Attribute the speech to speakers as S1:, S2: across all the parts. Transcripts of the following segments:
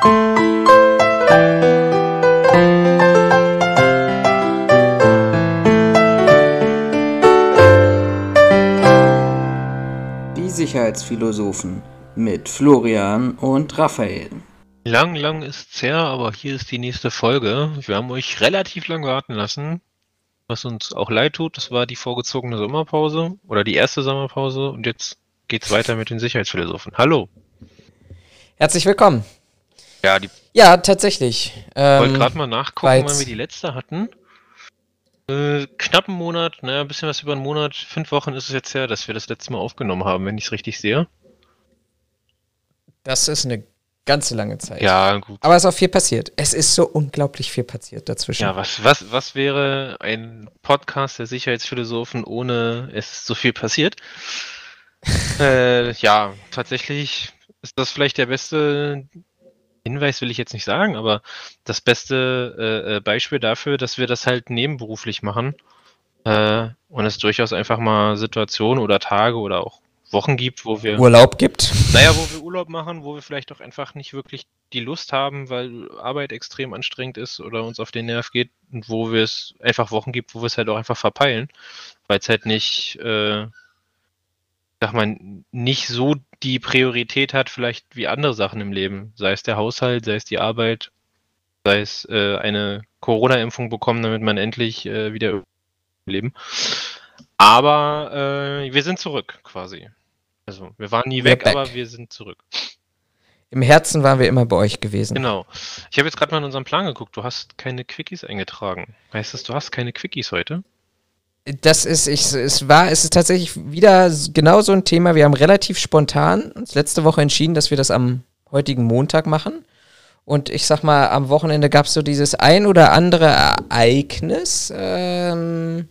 S1: Die Sicherheitsphilosophen mit Florian und Raphael.
S2: Lang, lang ist's her, aber hier ist die nächste Folge. Wir haben euch relativ lang warten lassen, was uns auch leid tut. Das war die vorgezogene Sommerpause oder die erste Sommerpause und jetzt geht's weiter mit den Sicherheitsphilosophen. Hallo.
S3: Herzlich willkommen.
S2: Ja, die
S3: Ja, tatsächlich.
S2: wollte
S3: Ähm,
S2: gerade mal nachgucken, wann wir die letzte hatten. Äh, knapp einen Monat, naja, ein bisschen was über einen Monat. Fünf Wochen ist es jetzt her, dass wir das letzte Mal aufgenommen haben, wenn ich es richtig sehe.
S3: das ist eine ganze lange Zeit.
S2: Ja, gut.
S3: Aber es ist auch viel passiert. Es ist so unglaublich viel passiert dazwischen.
S2: Ja, was, was, was wäre ein Podcast der Sicherheitsphilosophen, ohne es so viel passiert? äh, ja, tatsächlich ist das vielleicht der beste Hinweis, will ich jetzt nicht sagen, aber das beste äh, äh, Beispiel dafür, dass wir das halt nebenberuflich machen äh, und es durchaus einfach mal Situationen oder Tage oder auch Wochen gibt, wo wir
S3: Urlaub gibt.
S2: naja, wo wir Urlaub machen, wo wir vielleicht auch einfach nicht wirklich die Lust haben, weil Arbeit extrem anstrengend ist oder uns auf den Nerv geht und wo wir es einfach Wochen gibt, wo wir es halt auch einfach verpeilen, weil es halt nicht, äh, sag mal, nicht so die Priorität hat, vielleicht wie andere Sachen im Leben. Sei es der Haushalt, sei es die Arbeit, sei es äh, eine Corona-Impfung bekommen, damit man endlich äh, wieder im Leben. Aber äh, wir sind zurück quasi. Also wir waren nie
S3: We're
S2: weg,
S3: back.
S2: aber wir sind zurück.
S3: Im Herzen waren wir immer bei euch gewesen.
S2: Genau. Ich habe jetzt gerade mal in unseren Plan geguckt. Du hast keine Quickies eingetragen. Heißt das, du hast keine Quickies heute?
S3: Das ist, ich, es war, es ist tatsächlich wieder genau so ein Thema. Wir haben relativ spontan uns letzte Woche entschieden, dass wir das am heutigen Montag machen. Und ich sag mal, am Wochenende gab es so dieses ein oder andere Ereignis, ähm,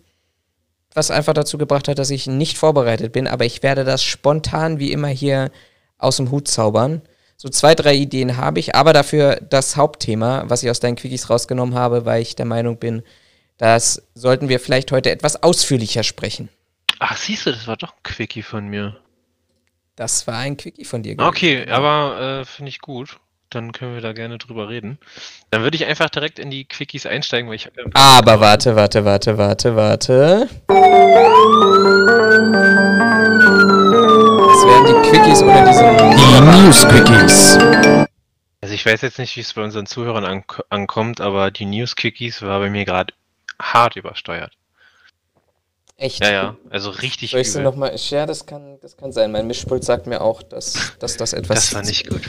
S3: was einfach dazu gebracht hat, dass ich nicht vorbereitet bin. Aber ich werde das spontan wie immer hier aus dem Hut zaubern. So zwei, drei Ideen habe ich, aber dafür das Hauptthema, was ich aus deinen Quickies rausgenommen habe, weil ich der Meinung bin, das sollten wir vielleicht heute etwas ausführlicher sprechen.
S2: Ach, siehst du, das war doch ein Quickie von mir.
S3: Das war ein Quickie von dir. gewesen.
S2: Okay, aber äh, finde ich gut. Dann können wir da gerne drüber reden. Dann würde ich einfach direkt in die Quickies einsteigen, weil ich habe ja
S3: Aber warte, warte, warte, warte, warte. Das wären die Quickies oder diese. Die News-Quickies.
S2: Also ich weiß jetzt nicht, wie es bei unseren Zuhörern ank ankommt, aber die News-Quickies war bei mir gerade hart übersteuert.
S3: Echt?
S2: Ja, ja, also richtig
S3: Soll ich
S2: übel.
S3: nochmal. Ja, das kann, das kann sein. Mein Mischpult sagt mir auch, dass, dass das etwas.
S2: Das war nicht gut.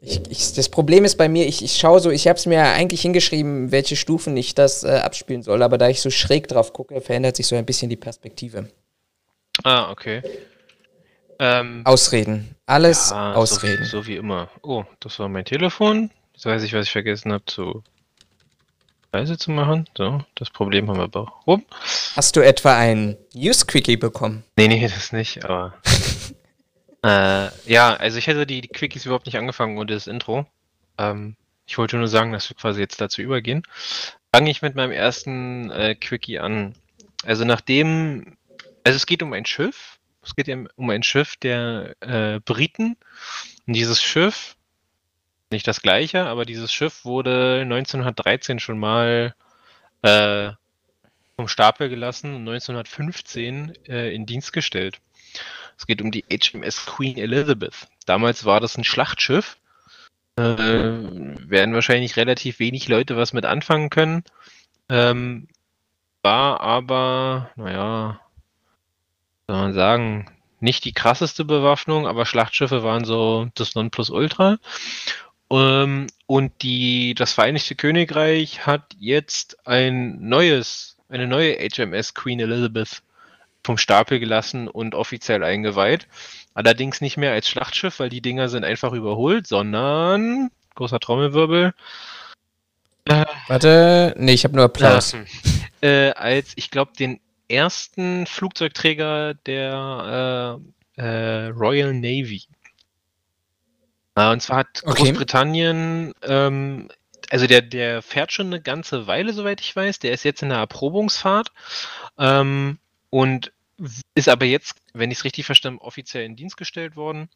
S3: Ich, ich, das Problem ist bei mir, ich, ich schaue so, ich habe es mir eigentlich hingeschrieben, welche Stufen ich das äh, abspielen soll, aber da ich so schräg drauf gucke, verändert sich so ein bisschen die Perspektive.
S2: Ah, okay. Ähm,
S3: Ausreden. Alles
S2: ja,
S3: Ausreden.
S2: So, so wie immer. Oh, das war mein Telefon. Jetzt weiß ich, was ich vergessen habe zu leise zu machen. So, das Problem haben wir aber rum.
S3: Hast du etwa ein News-Quickie bekommen?
S2: Nee, nee, das nicht, aber. äh, ja, also ich hätte die, die Quickies überhaupt nicht angefangen ohne das Intro. Ähm, ich wollte nur sagen, dass wir quasi jetzt dazu übergehen. Fange ich mit meinem ersten äh, Quickie an. Also nachdem, also es geht um ein Schiff. Es geht um ein Schiff der äh, Briten. Und dieses Schiff, nicht das gleiche, aber dieses Schiff wurde 1913 schon mal äh, vom Stapel gelassen und 1915 äh, in Dienst gestellt. Es geht um die HMS Queen Elizabeth. Damals war das ein Schlachtschiff. Äh, werden wahrscheinlich relativ wenig Leute was mit anfangen können. Ähm, war aber, naja, soll man sagen, nicht die krasseste Bewaffnung, aber Schlachtschiffe waren so das Nonplusultra. Ähm, und die, das Vereinigte Königreich hat jetzt ein neues, eine neue HMS Queen Elizabeth vom Stapel gelassen und offiziell eingeweiht. Allerdings nicht mehr als Schlachtschiff, weil die Dinger sind einfach überholt, sondern großer Trommelwirbel.
S3: Warte, nee, ich habe nur Applaus.
S2: Äh, als, ich glaube, den ersten Flugzeugträger der äh, äh, Royal Navy. Äh, und zwar hat
S3: Okay.
S2: Großbritannien, ähm, also der, der fährt schon eine ganze Weile, soweit ich weiß. Der ist jetzt in der Erprobungsfahrt. Ähm, und ist aber jetzt, wenn ich es richtig verstanden, offiziell in Dienst gestellt worden.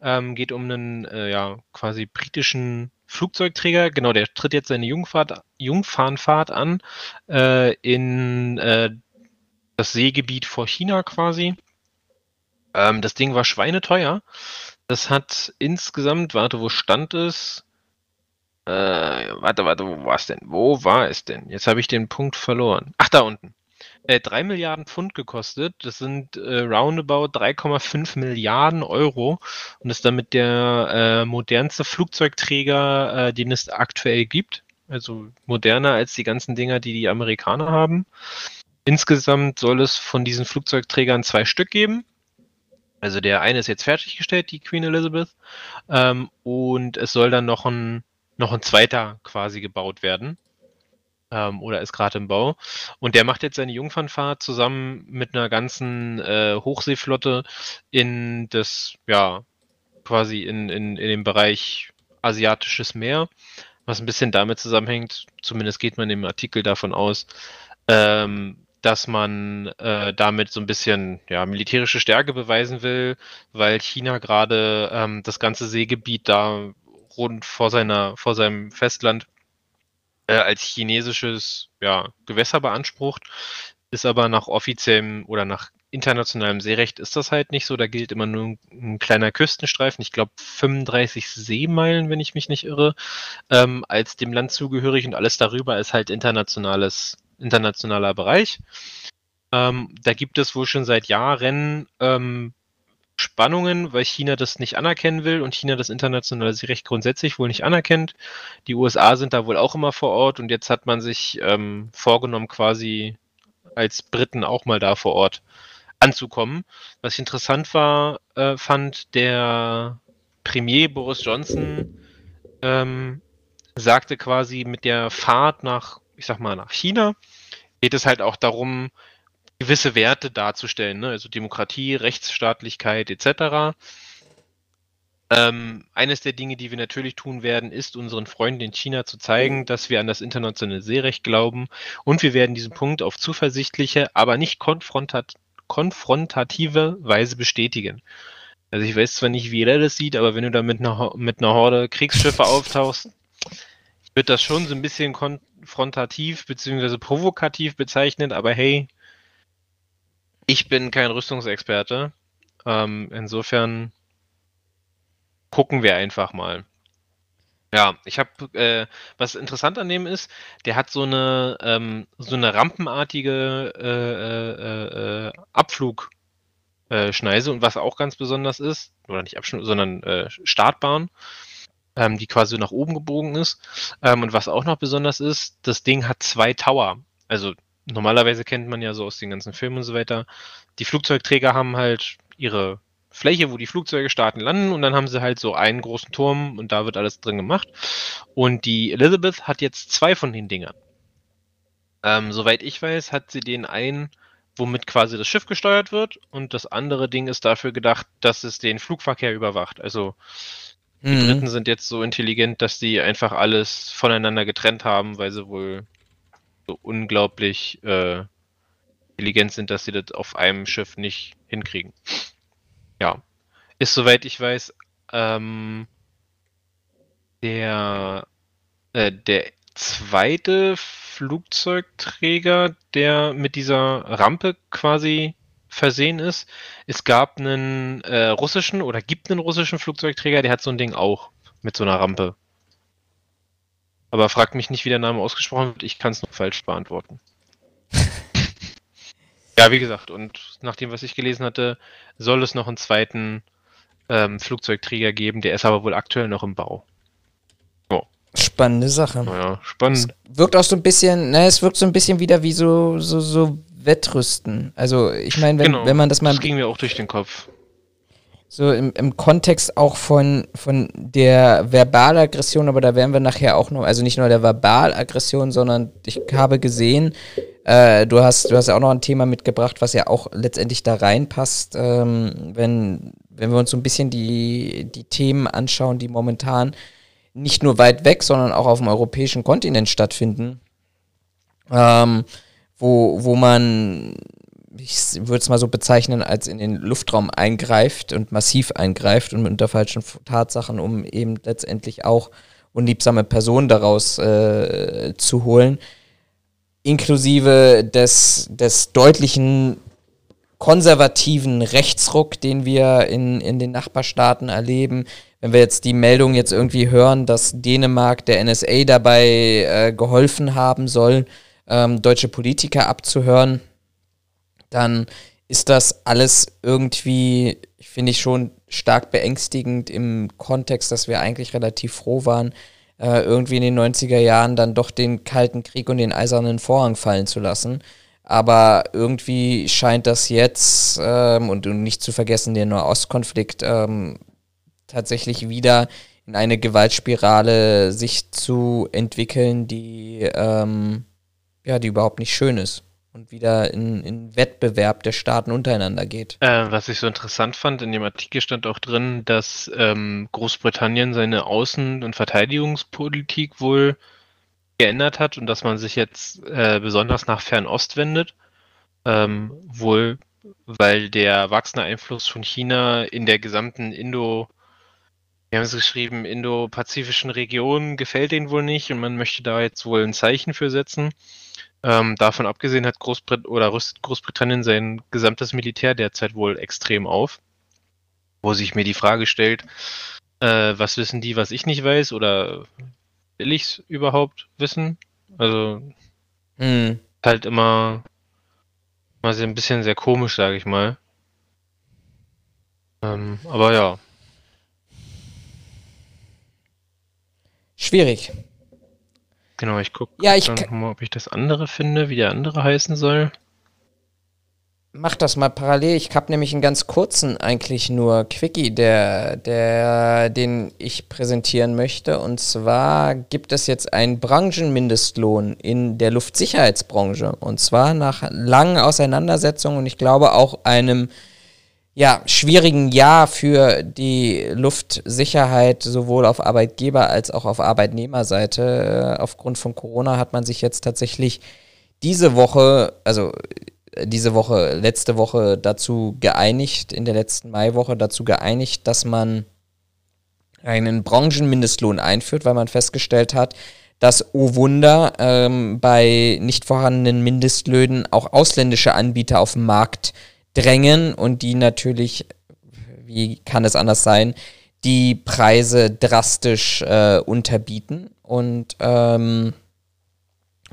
S2: Ähm, geht um einen äh, ja, quasi britischen Flugzeugträger. Genau, der tritt jetzt seine Jungfahrt, Jungfahrenfahrt an äh, in äh, das Seegebiet vor China quasi. Ähm, das Ding war schweineteuer. Das hat insgesamt, warte, wo stand es? Äh, warte, warte, wo war es denn? Wo war es denn? Jetzt habe ich den Punkt verloren. Ach, da unten. Äh, 3 Milliarden Pfund gekostet. Das sind äh, roundabout 3,5 Milliarden Euro und ist damit der äh, modernste Flugzeugträger, äh, den es aktuell gibt. Also moderner als die ganzen Dinger, die die Amerikaner haben. Insgesamt soll es von diesen Flugzeugträgern zwei Stück geben. Also der eine ist jetzt fertiggestellt, die Queen Elizabeth. Ähm, und es soll dann noch ein, noch ein zweiter quasi gebaut werden. Ähm, oder ist gerade im Bau. Und der macht jetzt seine Jungfernfahrt zusammen mit einer ganzen äh, Hochseeflotte in das, ja, quasi in, in, in den Bereich asiatisches Meer. Was ein bisschen damit zusammenhängt, zumindest geht man im Artikel davon aus, ähm, dass man äh, damit so ein bisschen ja, militärische Stärke beweisen will, weil China gerade ähm, das ganze Seegebiet da rund vor seiner, vor seinem Festland äh, als chinesisches ja, Gewässer beansprucht, ist aber nach offiziellem oder nach internationalem Seerecht ist das halt nicht so. Da gilt immer nur ein, ein kleiner Küstenstreifen, ich glaube 35 Seemeilen, wenn ich mich nicht irre, ähm, als dem Land zugehörig. Und alles darüber ist halt internationales internationaler Bereich. Ähm, da gibt es wohl schon seit Jahren ähm, Spannungen, weil China das nicht anerkennen will und China das internationale Recht grundsätzlich wohl nicht anerkennt. Die USA sind da wohl auch immer vor Ort und jetzt hat man sich ähm, vorgenommen, quasi als Briten auch mal da vor Ort anzukommen. Was ich interessant war, äh, fand der Premier Boris Johnson ähm, sagte quasi mit der Fahrt nach ich sag mal, nach China, geht es halt auch darum, gewisse Werte darzustellen, ne? also Demokratie, Rechtsstaatlichkeit etc. Ähm, eines der Dinge, die wir natürlich tun werden, ist unseren Freunden in China zu zeigen, dass wir an das internationale Seerecht glauben und wir werden diesen Punkt auf zuversichtliche, aber nicht konfrontat konfrontative Weise bestätigen. Also ich weiß zwar nicht, wie jeder das sieht, aber wenn du da mit einer, mit einer Horde Kriegsschiffe auftauchst, wird das schon so ein bisschen konfrontativ bzw. provokativ bezeichnet, aber hey, ich bin kein Rüstungsexperte. Ähm, insofern gucken wir einfach mal. Ja, ich habe, äh, was interessant an dem ist, der hat so eine, ähm, so eine rampenartige äh, äh, äh Abflugschneise und was auch ganz besonders ist, oder nicht Abschnitt, sondern äh, Startbahn ähm, die quasi nach oben gebogen ist. Ähm, und was auch noch besonders ist, das Ding hat zwei Tower. Also normalerweise kennt man ja so aus den ganzen Filmen und so weiter, die Flugzeugträger haben halt ihre Fläche, wo die Flugzeuge starten, landen und dann haben sie halt so einen großen Turm und da wird alles drin gemacht. Und die Elizabeth hat jetzt zwei von den Dingern. Ähm, soweit ich weiß, hat sie den einen, womit quasi das Schiff gesteuert wird und das andere Ding ist dafür gedacht, dass es den Flugverkehr überwacht. Also die mhm. Briten sind jetzt so intelligent, dass sie einfach alles voneinander getrennt haben, weil sie wohl so unglaublich äh, intelligent sind, dass sie das auf einem Schiff nicht hinkriegen. Ja. Ist soweit ich weiß, ähm, der, äh, der zweite Flugzeugträger, der mit dieser Rampe quasi versehen ist. Es gab einen äh, russischen oder gibt einen russischen Flugzeugträger, der hat so ein Ding auch mit so einer Rampe. Aber fragt mich nicht, wie der Name ausgesprochen wird, ich kann es nur falsch beantworten. ja, wie gesagt, und nach dem, was ich gelesen hatte, soll es noch einen zweiten ähm, Flugzeugträger geben, der ist aber wohl aktuell noch im Bau.
S3: Oh. Spannende Sache.
S2: Naja, spannend.
S3: Es wirkt auch so ein bisschen, ne, es wirkt so ein bisschen wieder wie so, so, so Wettrüsten. Also ich meine, wenn, genau, wenn man das mal...
S2: Das ging mir auch durch den Kopf.
S3: So im, im Kontext auch von, von der Verbalaggression, aber da werden wir nachher auch noch, also nicht nur der Verbalaggression, sondern ich habe gesehen, äh, du hast, du hast ja auch noch ein Thema mitgebracht, was ja auch letztendlich da reinpasst, ähm, wenn, wenn wir uns so ein bisschen die, die Themen anschauen, die momentan nicht nur weit weg, sondern auch auf dem europäischen Kontinent stattfinden. Ähm, wo, wo man ich würde es mal so bezeichnen, als in den Luftraum eingreift und massiv eingreift und unter falschen Tatsachen, um eben letztendlich auch unliebsame Personen daraus äh, zu holen, inklusive des, des deutlichen konservativen Rechtsruck, den wir in, in den Nachbarstaaten erleben. Wenn wir jetzt die Meldung jetzt irgendwie hören, dass Dänemark der NSA dabei äh, geholfen haben soll, ähm, deutsche Politiker abzuhören, dann ist das alles irgendwie, finde ich schon stark beängstigend im Kontext, dass wir eigentlich relativ froh waren, äh, irgendwie in den 90er Jahren dann doch den Kalten Krieg und den Eisernen Vorhang fallen zu lassen. Aber irgendwie scheint das jetzt, ähm, und, nicht zu vergessen, der Nahostkonflikt ähm, tatsächlich wieder in eine Gewaltspirale sich zu entwickeln, die, ähm, ja, die überhaupt nicht schön ist und wieder in, in Wettbewerb der Staaten untereinander geht.
S2: Äh, was ich so interessant fand, in dem Artikel stand auch drin, dass ähm, Großbritannien seine Außen- und Verteidigungspolitik wohl geändert hat und dass man sich jetzt äh, besonders nach Fernost wendet. Ähm, wohl, weil der wachsende Einfluss von China in der gesamten Indo- wir haben es geschrieben, indo-pazifischen Region gefällt ihnen wohl nicht und man möchte da jetzt wohl ein Zeichen für setzen. Ähm, davon abgesehen hat Großbrit oder rüstet Großbritannien sein gesamtes Militär derzeit wohl extrem auf. Wo sich mir die Frage stellt, äh, was wissen die, was ich nicht weiß? Oder will ich es überhaupt wissen? Also hm. halt immer mal ein bisschen sehr komisch, sage ich mal. Ähm, aber ja.
S3: Schwierig.
S2: Genau, ich gucke
S3: ja, ich
S2: mal, ob ich das andere finde, wie der andere heißen soll.
S3: Mach das mal parallel. Ich habe nämlich einen ganz kurzen eigentlich nur Quickie, der, der, den ich präsentieren möchte. Und zwar gibt es jetzt einen Branchenmindestlohn in der Luftsicherheitsbranche. Und zwar nach langen Auseinandersetzungen und ich glaube auch einem ja, schwierigen Jahr für die Luftsicherheit sowohl auf Arbeitgeber- als auch auf Arbeitnehmerseite. Äh, aufgrund von Corona hat man sich jetzt tatsächlich diese Woche, also äh, diese Woche, letzte Woche dazu geeinigt, in der letzten Maiwoche dazu geeinigt, dass man einen Branchenmindestlohn einführt, weil man festgestellt hat, dass, oh Wunder, ähm, bei nicht vorhandenen Mindestlöhnen auch ausländische Anbieter auf dem Markt äh, drängen und die natürlich, wie kann es anders sein, die Preise drastisch äh, unterbieten. Und ähm,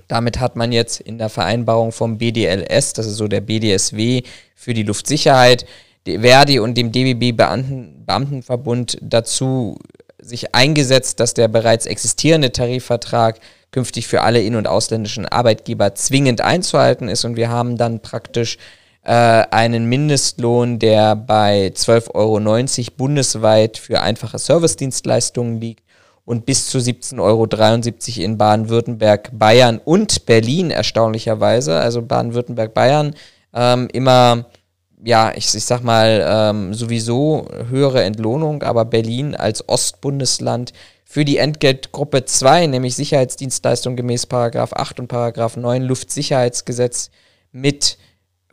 S3: damit hat man jetzt in der Vereinbarung vom BDLS, das ist so der BDSW für die Luftsicherheit, Verdi und dem DBB Beamten, Beamtenverbund dazu sich eingesetzt, dass der bereits existierende Tarifvertrag künftig für alle in- und ausländischen Arbeitgeber zwingend einzuhalten ist. Und wir haben dann praktisch äh, einen Mindestlohn, der bei 12,90 Euro bundesweit für einfache Servicedienstleistungen liegt und bis zu 17,73 Euro in Baden-Württemberg, Bayern und Berlin erstaunlicherweise. Also Baden-Württemberg, Bayern ähm, immer, ja, ich, ich sag mal, ähm, sowieso höhere Entlohnung, aber Berlin als Ostbundesland für die Entgeltgruppe 2, nämlich Sicherheitsdienstleistung gemäß Paragraph 8 und Paragraph 9 Luftsicherheitsgesetz mit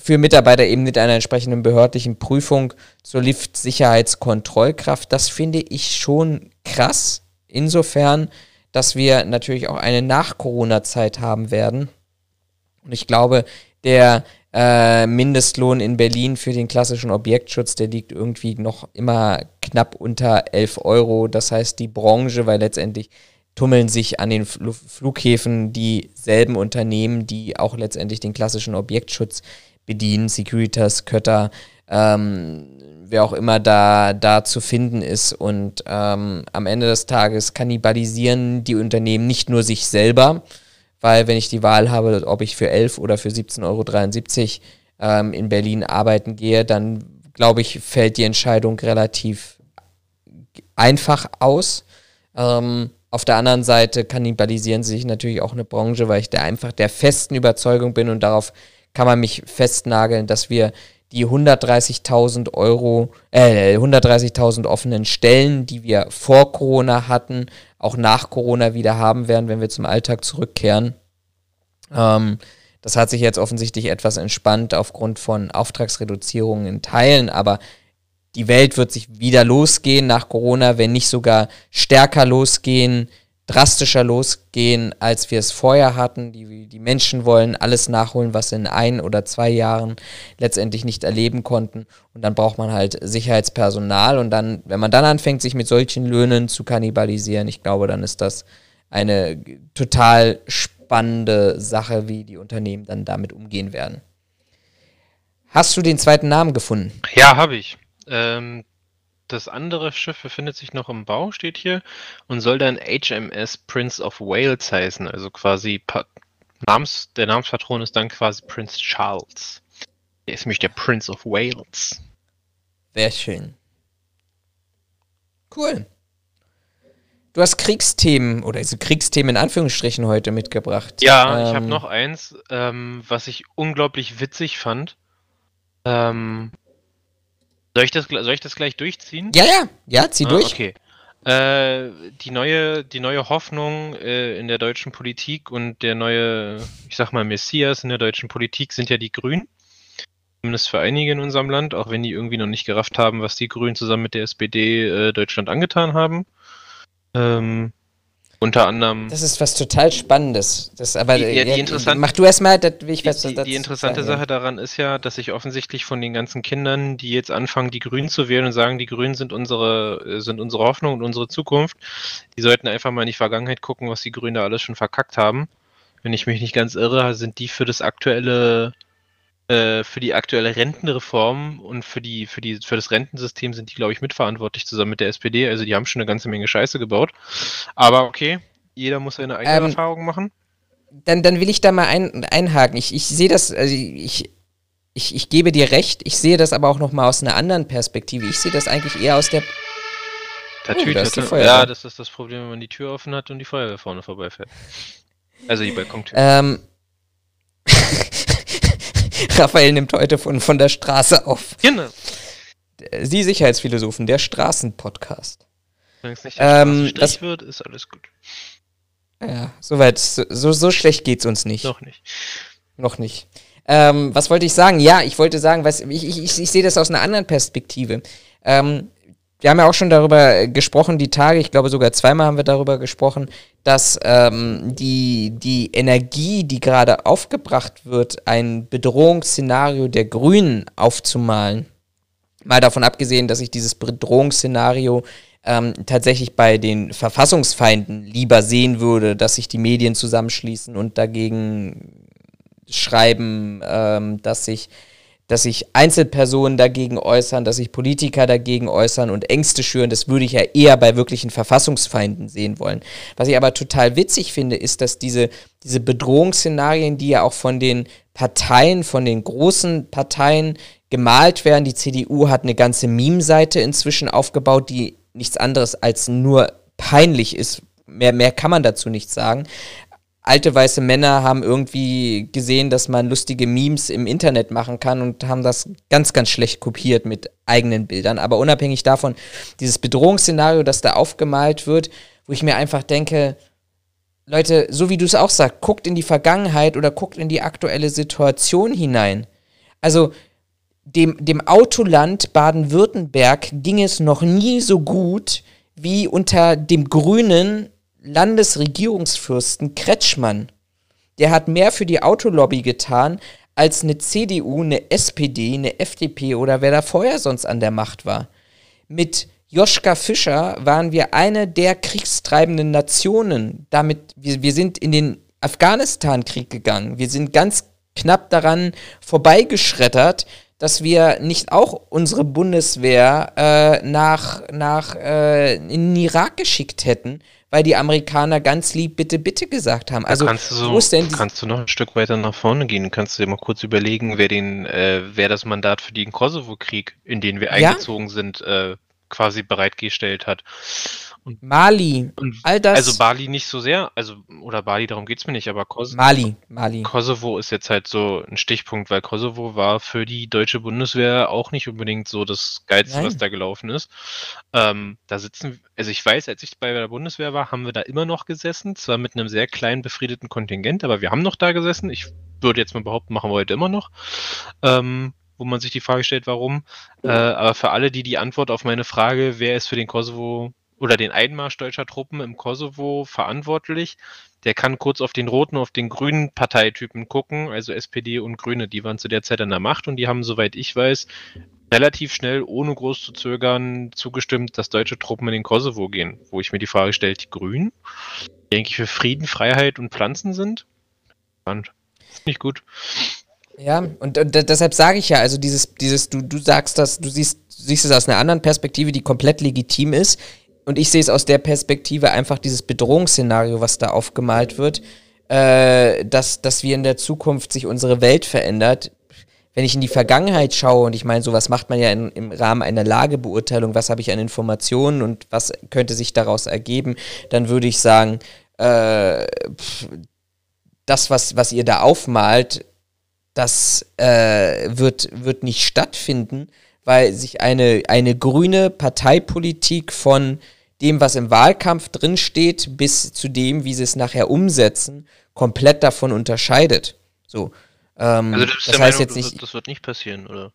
S3: für Mitarbeiter eben mit einer entsprechenden behördlichen Prüfung zur Liftsicherheitskontrollkraft. Das finde ich schon krass. Insofern, dass wir natürlich auch eine Nach-Corona-Zeit haben werden. Und ich glaube, der äh, Mindestlohn in Berlin für den klassischen Objektschutz, der liegt irgendwie noch immer knapp unter 11 Euro. Das heißt, die Branche, weil letztendlich tummeln sich an den Flughäfen dieselben Unternehmen, die auch letztendlich den klassischen Objektschutz bedienen, Securitas, Kötter, ähm, wer auch immer da, da zu finden ist. Und ähm, am Ende des Tages kannibalisieren die Unternehmen nicht nur sich selber, weil wenn ich die Wahl habe, ob ich für 11 oder für 17,73 Euro ähm, in Berlin arbeiten gehe, dann glaube ich, fällt die Entscheidung relativ einfach aus. Ähm, auf der anderen Seite kannibalisieren sie sich natürlich auch eine Branche, weil ich da einfach der festen Überzeugung bin und darauf kann man mich festnageln, dass wir die 130.000 Euro, äh, 130.000 offenen Stellen, die wir vor Corona hatten, auch nach Corona wieder haben werden, wenn wir zum Alltag zurückkehren. Ähm, Das hat sich jetzt offensichtlich etwas entspannt aufgrund von Auftragsreduzierungen in Teilen, aber die Welt wird sich wieder losgehen nach Corona, wenn nicht sogar stärker losgehen, drastischer losgehen, als wir es vorher hatten. Die, die Menschen wollen alles nachholen, was in ein oder zwei Jahren letztendlich nicht erleben konnten. Und dann braucht man halt Sicherheitspersonal. Und dann, wenn man dann anfängt, sich mit solchen Löhnen zu kannibalisieren, ich glaube, dann ist das eine total spannende Sache, wie die Unternehmen dann damit umgehen werden. Hast du den zweiten Namen gefunden?
S2: Ja, habe ich. Ähm, das andere Schiff befindet sich noch im Bau, steht hier, und soll dann HMS Prince of Wales heißen. Also quasi pa Namens, der Namenspatron ist dann quasi Prince Charles. Der ist nämlich der Prince of Wales.
S3: Sehr schön. Cool. Du hast Kriegsthemen oder also Kriegsthemen in Anführungsstrichen heute mitgebracht.
S2: Ja, ähm, ich habe noch eins, ähm, was ich unglaublich witzig fand. Ähm, soll ich das, soll ich das gleich durchziehen?
S3: Ja, ja, ja, zieh ah, durch.
S2: Okay. Äh, die, neue, die neue Hoffnung äh, in der deutschen Politik und der neue, ich sag mal, Messias in der deutschen Politik sind ja die Grünen. Zumindest für einige in unserem Land, auch wenn die irgendwie noch nicht gerafft haben, was die Grünen zusammen mit der SPD äh, Deutschland angetan haben. Ähm, unter anderem.
S3: Das ist was total Spannendes. Das, aber
S2: die, ja, die interessante,
S3: mach du erstmal, ich
S2: weiß, die, die, die interessante Sache daran ist ja, dass sich offensichtlich von den ganzen Kindern, die jetzt anfangen, die Grünen zu wählen und sagen, die Grünen sind unsere, sind unsere Hoffnung und unsere Zukunft, die sollten einfach mal in die Vergangenheit gucken, was die Grünen da alles schon verkackt haben. Wenn ich mich nicht ganz irre, sind die für das aktuelle äh, für die aktuelle Rentenreform und für die, für die, für das Rentensystem sind die, glaube ich, mitverantwortlich zusammen mit der SPD. Also die haben schon eine ganze Menge Scheiße gebaut. Aber okay, jeder muss seine eigenen ähm, Erfahrungen machen.
S3: Dann, dann will ich da mal ein, einhaken. Ich, ich sehe das, also ich, ich, ich gebe dir recht, ich sehe das aber auch noch mal aus einer anderen Perspektive. Ich sehe das eigentlich eher aus der.
S2: Oh, das ja, das ist das Problem, wenn man die Tür offen hat und die Feuerwehr vorne vorbeifährt. Also die Balkontür.
S3: Ähm. Raphael nimmt heute von, von der Straße auf.
S2: Genau.
S3: Sie Sicherheitsphilosophen, der Straßenpodcast.
S2: Wenn es nicht ähm, das wird, ist alles gut.
S3: Ja, soweit, so, so schlecht geht's uns nicht.
S2: Noch nicht.
S3: Noch nicht. Ähm, was wollte ich sagen? Ja, ich wollte sagen, was, ich, ich, ich, ich sehe das aus einer anderen Perspektive. Ähm, wir haben ja auch schon darüber gesprochen, die Tage, ich glaube sogar zweimal haben wir darüber gesprochen, dass ähm, die, die Energie, die gerade aufgebracht wird, ein Bedrohungsszenario der Grünen aufzumalen. Mal davon abgesehen, dass ich dieses Bedrohungsszenario ähm, tatsächlich bei den Verfassungsfeinden lieber sehen würde, dass sich die Medien zusammenschließen und dagegen schreiben, ähm, dass sich dass sich Einzelpersonen dagegen äußern, dass sich Politiker dagegen äußern und Ängste schüren, das würde ich ja eher bei wirklichen Verfassungsfeinden sehen wollen. Was ich aber total witzig finde, ist, dass diese, diese Bedrohungsszenarien, die ja auch von den Parteien, von den großen Parteien gemalt werden, die CDU hat eine ganze Meme-Seite inzwischen aufgebaut, die nichts anderes als nur peinlich ist, Mehr, mehr kann man dazu nicht sagen alte weiße Männer haben irgendwie gesehen, dass man lustige Memes im Internet machen kann und haben das ganz, ganz schlecht kopiert mit eigenen Bildern. Aber unabhängig davon, dieses Bedrohungsszenario, das da aufgemalt wird, wo ich mir einfach denke, Leute, so wie du es auch sagst, guckt in die Vergangenheit oder guckt in die aktuelle Situation hinein. Also dem, dem Autoland Baden-Württemberg ging es noch nie so gut wie unter dem grünen Landesregierungsfürsten Kretschmann. Der hat mehr für die Autolobby getan als eine CDU, eine SPD, eine FDP oder wer da vorher sonst an der Macht war. Mit Joschka Fischer waren wir eine der kriegstreibenden Nationen. Damit, wir, wir sind in den Afghanistan-Krieg gegangen. Wir sind ganz knapp daran vorbeigeschreddert, dass wir nicht auch unsere Bundeswehr äh, nach, nach äh, in den Irak geschickt hätten, weil die Amerikaner ganz lieb bitte, bitte gesagt haben. Also
S2: kannst du, so, kannst du noch ein Stück weiter nach vorne gehen? Kannst du dir mal kurz überlegen, wer den, äh, wer das Mandat für den Kosovo-Krieg, in den wir eingezogen ja? sind, äh, quasi bereitgestellt hat. Und,
S3: Mali,
S2: und
S3: all das.
S2: Also Bali nicht so sehr, also oder Bali, darum geht's mir nicht, aber Kos
S3: Mali, Mali.
S2: Kosovo ist jetzt halt so ein Stichpunkt, weil Kosovo war für die deutsche Bundeswehr auch nicht unbedingt so das Geilste, was
S3: Nein.
S2: da gelaufen ist. Ähm, da sitzen, also ich weiß, als ich bei der Bundeswehr war, haben wir da immer noch gesessen, zwar mit einem sehr kleinen befriedeten Kontingent, aber wir haben noch da gesessen. Ich würde jetzt mal behaupten, machen wir heute immer noch. Ähm, wo man sich die Frage stellt, warum. Äh, aber für alle, die die Antwort auf meine Frage, wer ist für den Kosovo oder den Einmarsch deutscher Truppen im Kosovo verantwortlich, der kann kurz auf den roten, auf den grünen Parteitypen gucken, also SPD und Grüne, die waren zu der Zeit an der Macht und die haben, soweit ich weiß, relativ schnell, ohne groß zu zögern, zugestimmt, dass deutsche Truppen in den Kosovo gehen. Wo ich mir die Frage stelle, die Grünen, die eigentlich für Frieden, Freiheit und Pflanzen sind? Spannend. Nicht gut.
S3: Ja, und, und de- deshalb sage ich ja, also dieses, dieses, du, du sagst das, du siehst, siehst es aus einer anderen Perspektive, die komplett legitim ist. Und ich sehe es aus der Perspektive einfach dieses Bedrohungsszenario, was da aufgemalt wird, äh, dass, dass wir in der Zukunft sich unsere Welt verändert. Wenn ich in die Vergangenheit schaue, und ich meine, sowas macht man ja in, im Rahmen einer Lagebeurteilung, was habe ich an Informationen und was könnte sich daraus ergeben, dann würde ich sagen, äh, pff, das, was, was ihr da aufmalt, das äh, wird, wird nicht stattfinden, weil sich eine, eine grüne Parteipolitik von dem, was im Wahlkampf drinsteht, bis zu dem, wie sie es nachher umsetzen, komplett davon unterscheidet. So. Ähm,
S2: Also
S3: das
S2: der
S3: heißt
S2: Meinung,
S3: jetzt
S2: das,
S3: nicht,
S2: wird, das wird nicht passieren, oder?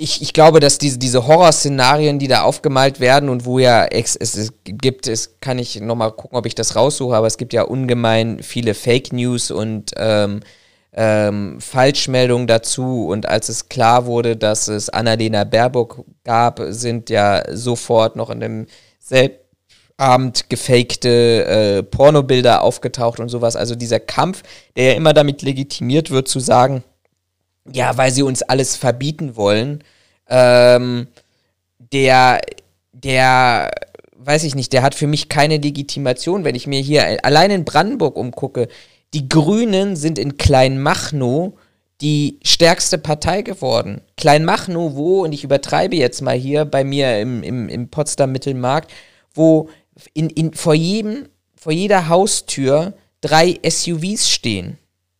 S3: ich, ich glaube, dass diese, diese Horrorszenarien, die da aufgemalt werden und wo ja es, es gibt, es kann ich nochmal gucken, ob ich das raussuche, aber es gibt ja ungemein viele Fake News und ähm, ähm, Falschmeldungen dazu. Und als es klar wurde, dass es Annalena Baerbock gab, sind ja sofort noch in dem selben Abend gefakte äh, Pornobilder aufgetaucht und sowas. Also dieser Kampf, der ja immer damit legitimiert wird, zu sagen, ja, weil sie uns alles verbieten wollen, ähm, der, der, weiß ich nicht, der hat für mich keine Legitimation, wenn ich mir hier allein in Brandenburg umgucke. Die Grünen sind in Kleinmachnow die stärkste Partei geworden. Kleinmachnow, wo, und ich übertreibe jetzt mal hier bei mir im, im, im Potsdam Mittelmarkt, wo in, in, vor, jedem, vor jeder Haustür drei SUVs stehen.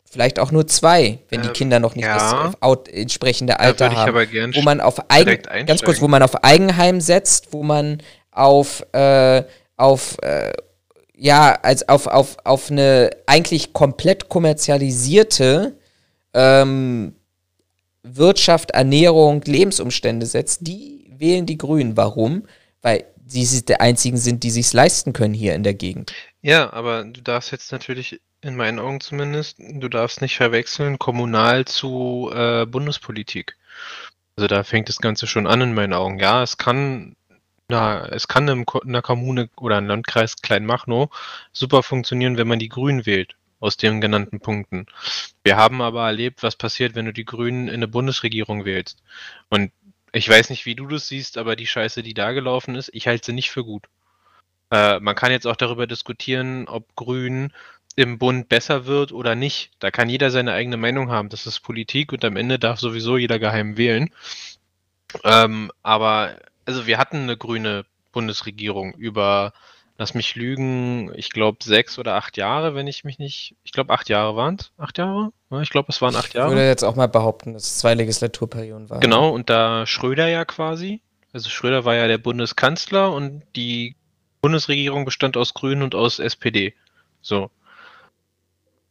S3: Vielleicht auch nur zwei, wenn die
S2: Ähm,
S3: Kinder noch nicht
S2: ja.
S3: das entsprechende Alter haben. wo man auf Eigen, ganz kurz, wo man auf Eigenheim setzt, wo man auf, äh, auf äh, ja, als auf, auf, auf eine eigentlich komplett kommerzialisierte ähm, Wirtschaft, Ernährung, Lebensumstände setzt, die wählen die Grünen. Warum? Weil sie die einzigen sind, die sich's leisten können hier in der Gegend.
S2: Ja, aber du darfst jetzt natürlich, in meinen Augen zumindest, du darfst nicht verwechseln kommunal zu äh, Bundespolitik. Also da fängt das Ganze schon an in meinen Augen. Ja, es kann, na, es kann in einer Kommune oder einem Landkreis Kleinmachnow super funktionieren, wenn man die Grünen wählt, aus den genannten Punkten. Wir haben aber erlebt, was passiert, wenn du die Grünen in eine Bundesregierung wählst. Und ich weiß nicht, wie du das siehst, aber die Scheiße, die da gelaufen ist, ich halte sie nicht für gut. Äh, man kann jetzt auch darüber diskutieren, ob Grün im Bund besser wird oder nicht. Da kann jeder seine eigene Meinung haben. Das ist Politik und am Ende darf sowieso jeder geheim wählen. Ähm, aber, also wir hatten eine grüne Bundesregierung über, lass mich lügen, ich glaube sechs oder acht Jahre, wenn ich mich nicht, ich glaube acht Jahre waren es. Acht Jahre? Ja, ich glaube, es waren acht
S3: Ich
S2: Jahre.
S3: würde jetzt auch mal behaupten, dass es zwei Legislaturperioden waren.
S2: Genau, und da Schröder ja quasi, also Schröder war ja der Bundeskanzler und die Bundesregierung bestand aus Grünen und aus SPD. So.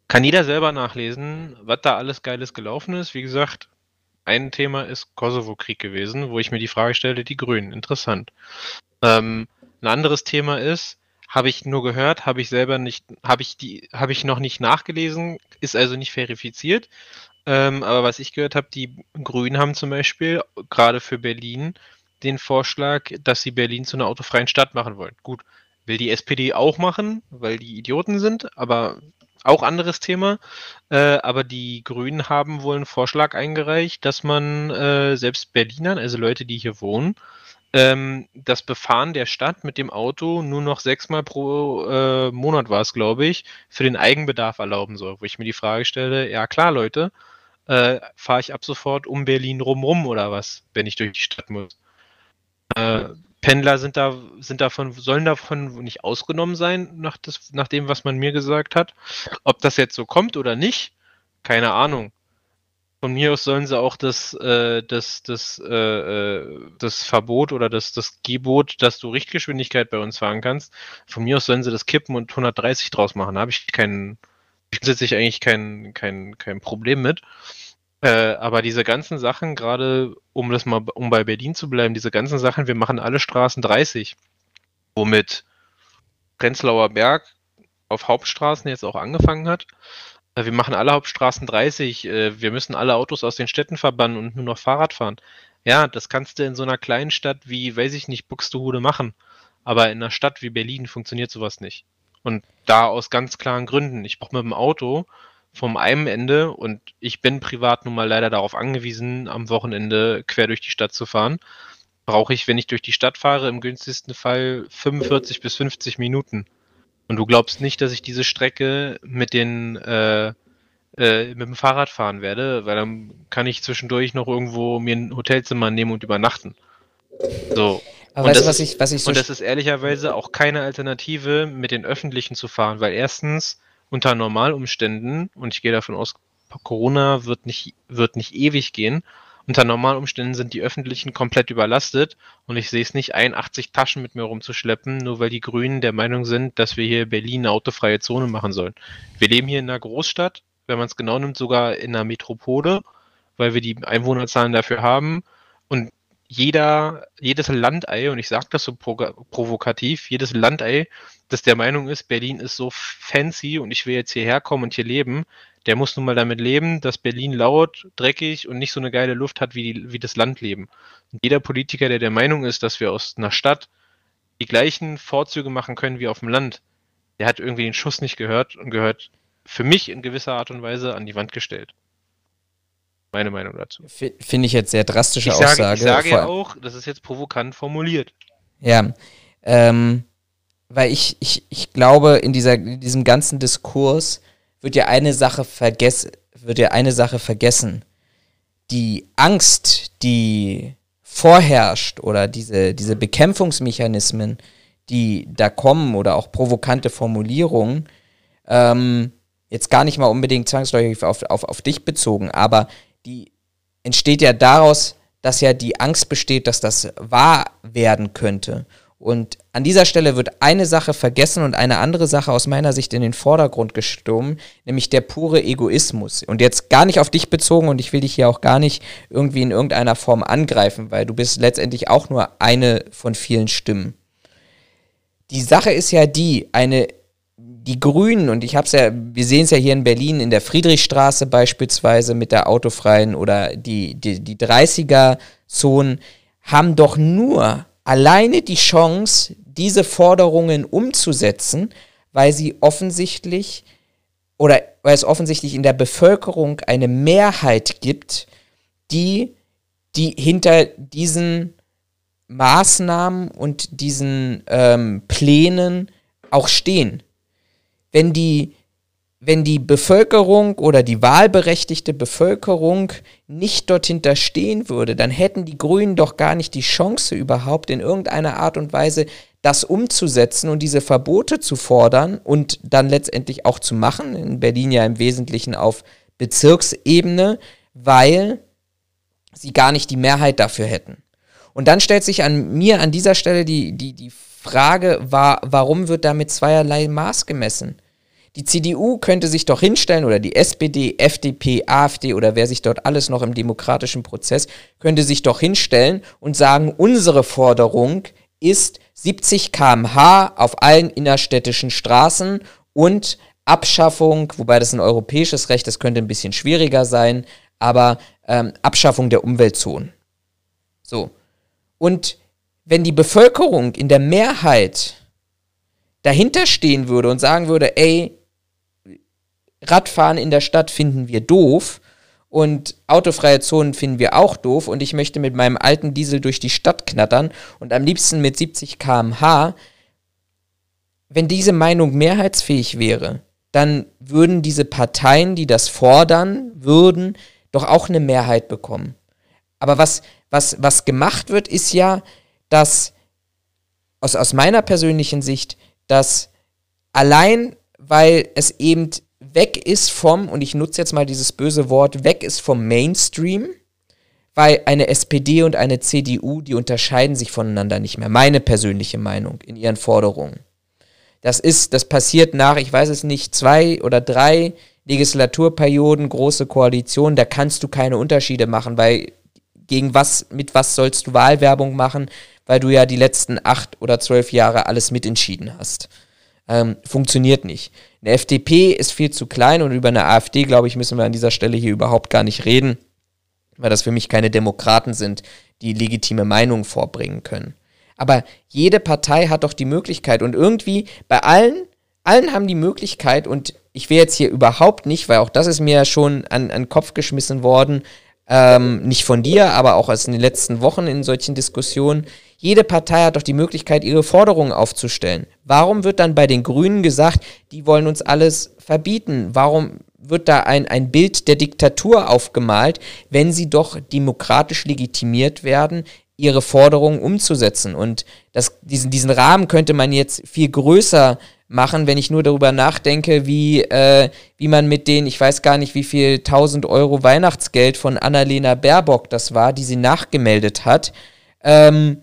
S2: Kann jeder selber nachlesen, was da alles Geiles gelaufen ist. Wie gesagt, ein Thema ist Kosovo-Krieg gewesen, wo ich mir die Frage stelle, die Grünen, interessant. Ähm, ein anderes Thema ist, habe ich nur gehört, habe ich selber nicht, habe ich die, habe ich noch nicht nachgelesen, ist also nicht verifiziert. Ähm, aber was ich gehört habe, die Grünen haben zum Beispiel gerade für Berlin den Vorschlag, dass sie Berlin zu einer autofreien Stadt machen wollen. Gut, will die SPD auch machen, weil die Idioten sind, aber auch anderes Thema. Äh, aber die Grünen haben wohl einen Vorschlag eingereicht, dass man äh, selbst Berlinern, also Leute, die hier wohnen, ähm, das Befahren der Stadt mit dem Auto nur noch sechsmal pro äh, Monat war es, glaube ich, für den Eigenbedarf erlauben soll. Wo ich mir die Frage stelle, ja klar, Leute, äh, fahre ich ab sofort um Berlin rumrum oder was, wenn ich durch die Stadt muss. Äh, Pendler sind da, sind davon, sollen davon nicht ausgenommen sein, nach, das, nach dem, was man mir gesagt hat. Ob das jetzt so kommt oder nicht, keine Ahnung. Von mir aus sollen sie auch das, äh, das, das, äh, äh, das Verbot oder das, das Gebot, dass du Richtgeschwindigkeit bei uns fahren kannst, von mir aus sollen sie das kippen und 130 draus machen. Da habe ich keinen, grundsätzlich eigentlich kein, kein, kein Problem mit. Äh, aber diese ganzen Sachen, gerade um das mal, um bei Berlin zu bleiben, diese ganzen Sachen, wir machen alle Straßen 30, womit Prenzlauer Berg auf Hauptstraßen jetzt auch angefangen hat. Äh, wir machen alle Hauptstraßen 30, äh, wir müssen alle Autos aus den Städten verbannen und nur noch Fahrrad fahren. Ja, das kannst du in so einer kleinen Stadt wie, weiß ich nicht, Buxtehude machen. Aber in einer Stadt wie Berlin funktioniert sowas nicht. Und da aus ganz klaren Gründen. Ich brauche mit dem Auto vom einem Ende und ich bin privat nun mal leider darauf angewiesen, am Wochenende quer durch die Stadt zu fahren. Brauche ich, wenn ich durch die Stadt fahre, im günstigsten Fall 45 bis 50 Minuten. Und du glaubst nicht, dass ich diese Strecke mit den äh, äh, mit dem Fahrrad fahren werde, weil dann kann ich zwischendurch noch irgendwo mir ein Hotelzimmer nehmen und übernachten. So.
S3: Aber
S2: und,
S3: weißt du,
S2: das
S3: was ich, was ich so
S2: und das ist ehrlicherweise auch keine Alternative, mit den Öffentlichen zu fahren, weil erstens unter Normalumständen, und ich gehe davon aus, Corona wird nicht, wird nicht ewig gehen, unter Normalumständen sind die Öffentlichen komplett überlastet und ich sehe es nicht ein, 80 Taschen mit mir rumzuschleppen, nur weil die Grünen der Meinung sind, dass wir hier Berlin eine autofreie Zone machen sollen. Wir leben hier in einer Großstadt, wenn man es genau nimmt, sogar in einer Metropole, weil wir die Einwohnerzahlen dafür haben und jeder, jedes Landei, und ich sage das so provokativ, jedes Landei, das der Meinung ist, Berlin ist so fancy und ich will jetzt hierher kommen und hier leben, der muss nun mal damit leben, dass Berlin laut, dreckig und nicht so eine geile Luft hat wie, die, wie das Landleben. Und jeder Politiker, der der Meinung ist, dass wir aus einer Stadt die gleichen Vorzüge machen können wie auf dem Land, der hat irgendwie den Schuss nicht gehört und gehört für mich in gewisser Art und Weise an die Wand gestellt. Meine Meinung dazu.
S3: Finde ich jetzt sehr drastische
S2: ich sage,
S3: Aussage.
S2: Ich sage ja auch, das ist jetzt provokant formuliert.
S3: Ja, ähm, weil ich, ich, ich glaube, in, dieser, in diesem ganzen Diskurs wird ja eine Sache vergessen, wird ja eine Sache vergessen. Die Angst, die vorherrscht oder diese, diese Bekämpfungsmechanismen, die da kommen oder auch provokante Formulierungen, ähm, jetzt gar nicht mal unbedingt zwangsläufig auf, auf, auf dich bezogen, aber die entsteht ja daraus, dass ja die Angst besteht, dass das wahr werden könnte. Und an dieser Stelle wird eine Sache vergessen und eine andere Sache aus meiner Sicht in den Vordergrund gestummt, nämlich der pure Egoismus. Und jetzt gar nicht auf dich bezogen und ich will dich hier auch gar nicht irgendwie in irgendeiner Form angreifen, weil du bist letztendlich auch nur eine von vielen Stimmen. Die Sache ist ja die, eine die Grünen, und ich habe es ja, wir sehen es ja hier in Berlin in der Friedrichstraße beispielsweise mit der autofreien oder die, die, die 30er-Zonen, haben doch nur alleine die Chance, diese Forderungen umzusetzen, weil sie offensichtlich oder weil es offensichtlich in der Bevölkerung eine Mehrheit gibt, die, die hinter diesen Maßnahmen und diesen ähm, Plänen auch stehen wenn die, wenn die Bevölkerung oder die wahlberechtigte Bevölkerung nicht dorthin stehen würde, dann hätten die Grünen doch gar nicht die Chance überhaupt in irgendeiner Art und Weise das umzusetzen und diese Verbote zu fordern und dann letztendlich auch zu machen, in Berlin ja im Wesentlichen auf Bezirksebene, weil sie gar nicht die Mehrheit dafür hätten. Und dann stellt sich an mir an dieser Stelle die, die, die Frage war, warum wird da mit zweierlei Maß gemessen? Die CDU könnte sich doch hinstellen oder die SPD, FDP, AfD oder wer sich dort alles noch im demokratischen Prozess könnte sich doch hinstellen und sagen, unsere Forderung ist 70 km/h auf allen innerstädtischen Straßen und Abschaffung, wobei das ein europäisches Recht, das könnte ein bisschen schwieriger sein, aber ähm, Abschaffung der Umweltzonen. So. Und wenn die Bevölkerung in der Mehrheit dahinter stehen würde und sagen würde, ey, Radfahren in der Stadt finden wir doof und autofreie Zonen finden wir auch doof und ich möchte mit meinem alten Diesel durch die Stadt knattern und am liebsten mit 70 km/h. Wenn diese Meinung mehrheitsfähig wäre, dann würden diese Parteien, die das fordern würden, doch auch eine Mehrheit bekommen. Aber was, was, was gemacht wird, ist ja, dass aus, aus meiner persönlichen Sicht, dass allein, weil es eben weg ist vom, und ich nutze jetzt mal dieses böse Wort, weg ist vom Mainstream, weil eine SPD und eine CDU, die unterscheiden sich voneinander nicht mehr. Meine persönliche Meinung in ihren Forderungen. Das ist, das passiert nach, ich weiß es nicht, zwei oder drei Legislaturperioden, große Koalitionen, da kannst du keine Unterschiede machen, weil gegen was, mit was sollst du Wahlwerbung machen, weil du ja die letzten acht oder zwölf Jahre alles mitentschieden hast. Ähm, funktioniert nicht. Eine FDP ist viel zu klein und über eine AfD, glaube ich, müssen wir an dieser Stelle hier überhaupt gar nicht reden, weil das für mich keine Demokraten sind, die legitime Meinungen vorbringen können. Aber jede Partei hat doch die Möglichkeit und irgendwie bei allen, allen haben die Möglichkeit und ich will jetzt hier überhaupt nicht, weil auch das ist mir schon an, an den Kopf geschmissen worden, ähm, nicht von dir, aber auch aus den letzten Wochen in solchen Diskussionen. Jede Partei hat doch die Möglichkeit, ihre Forderungen aufzustellen. Warum wird dann bei den Grünen gesagt, die wollen uns alles verbieten? Warum wird da ein, ein Bild der Diktatur aufgemalt, wenn sie doch demokratisch legitimiert werden, ihre Forderungen umzusetzen? Und das, diesen, diesen Rahmen könnte man jetzt viel größer machen, wenn ich nur darüber nachdenke, wie, äh, wie man mit den, ich weiß gar nicht, wie viel 1000 Euro Weihnachtsgeld von Annalena Baerbock das war, die sie nachgemeldet hat, ähm,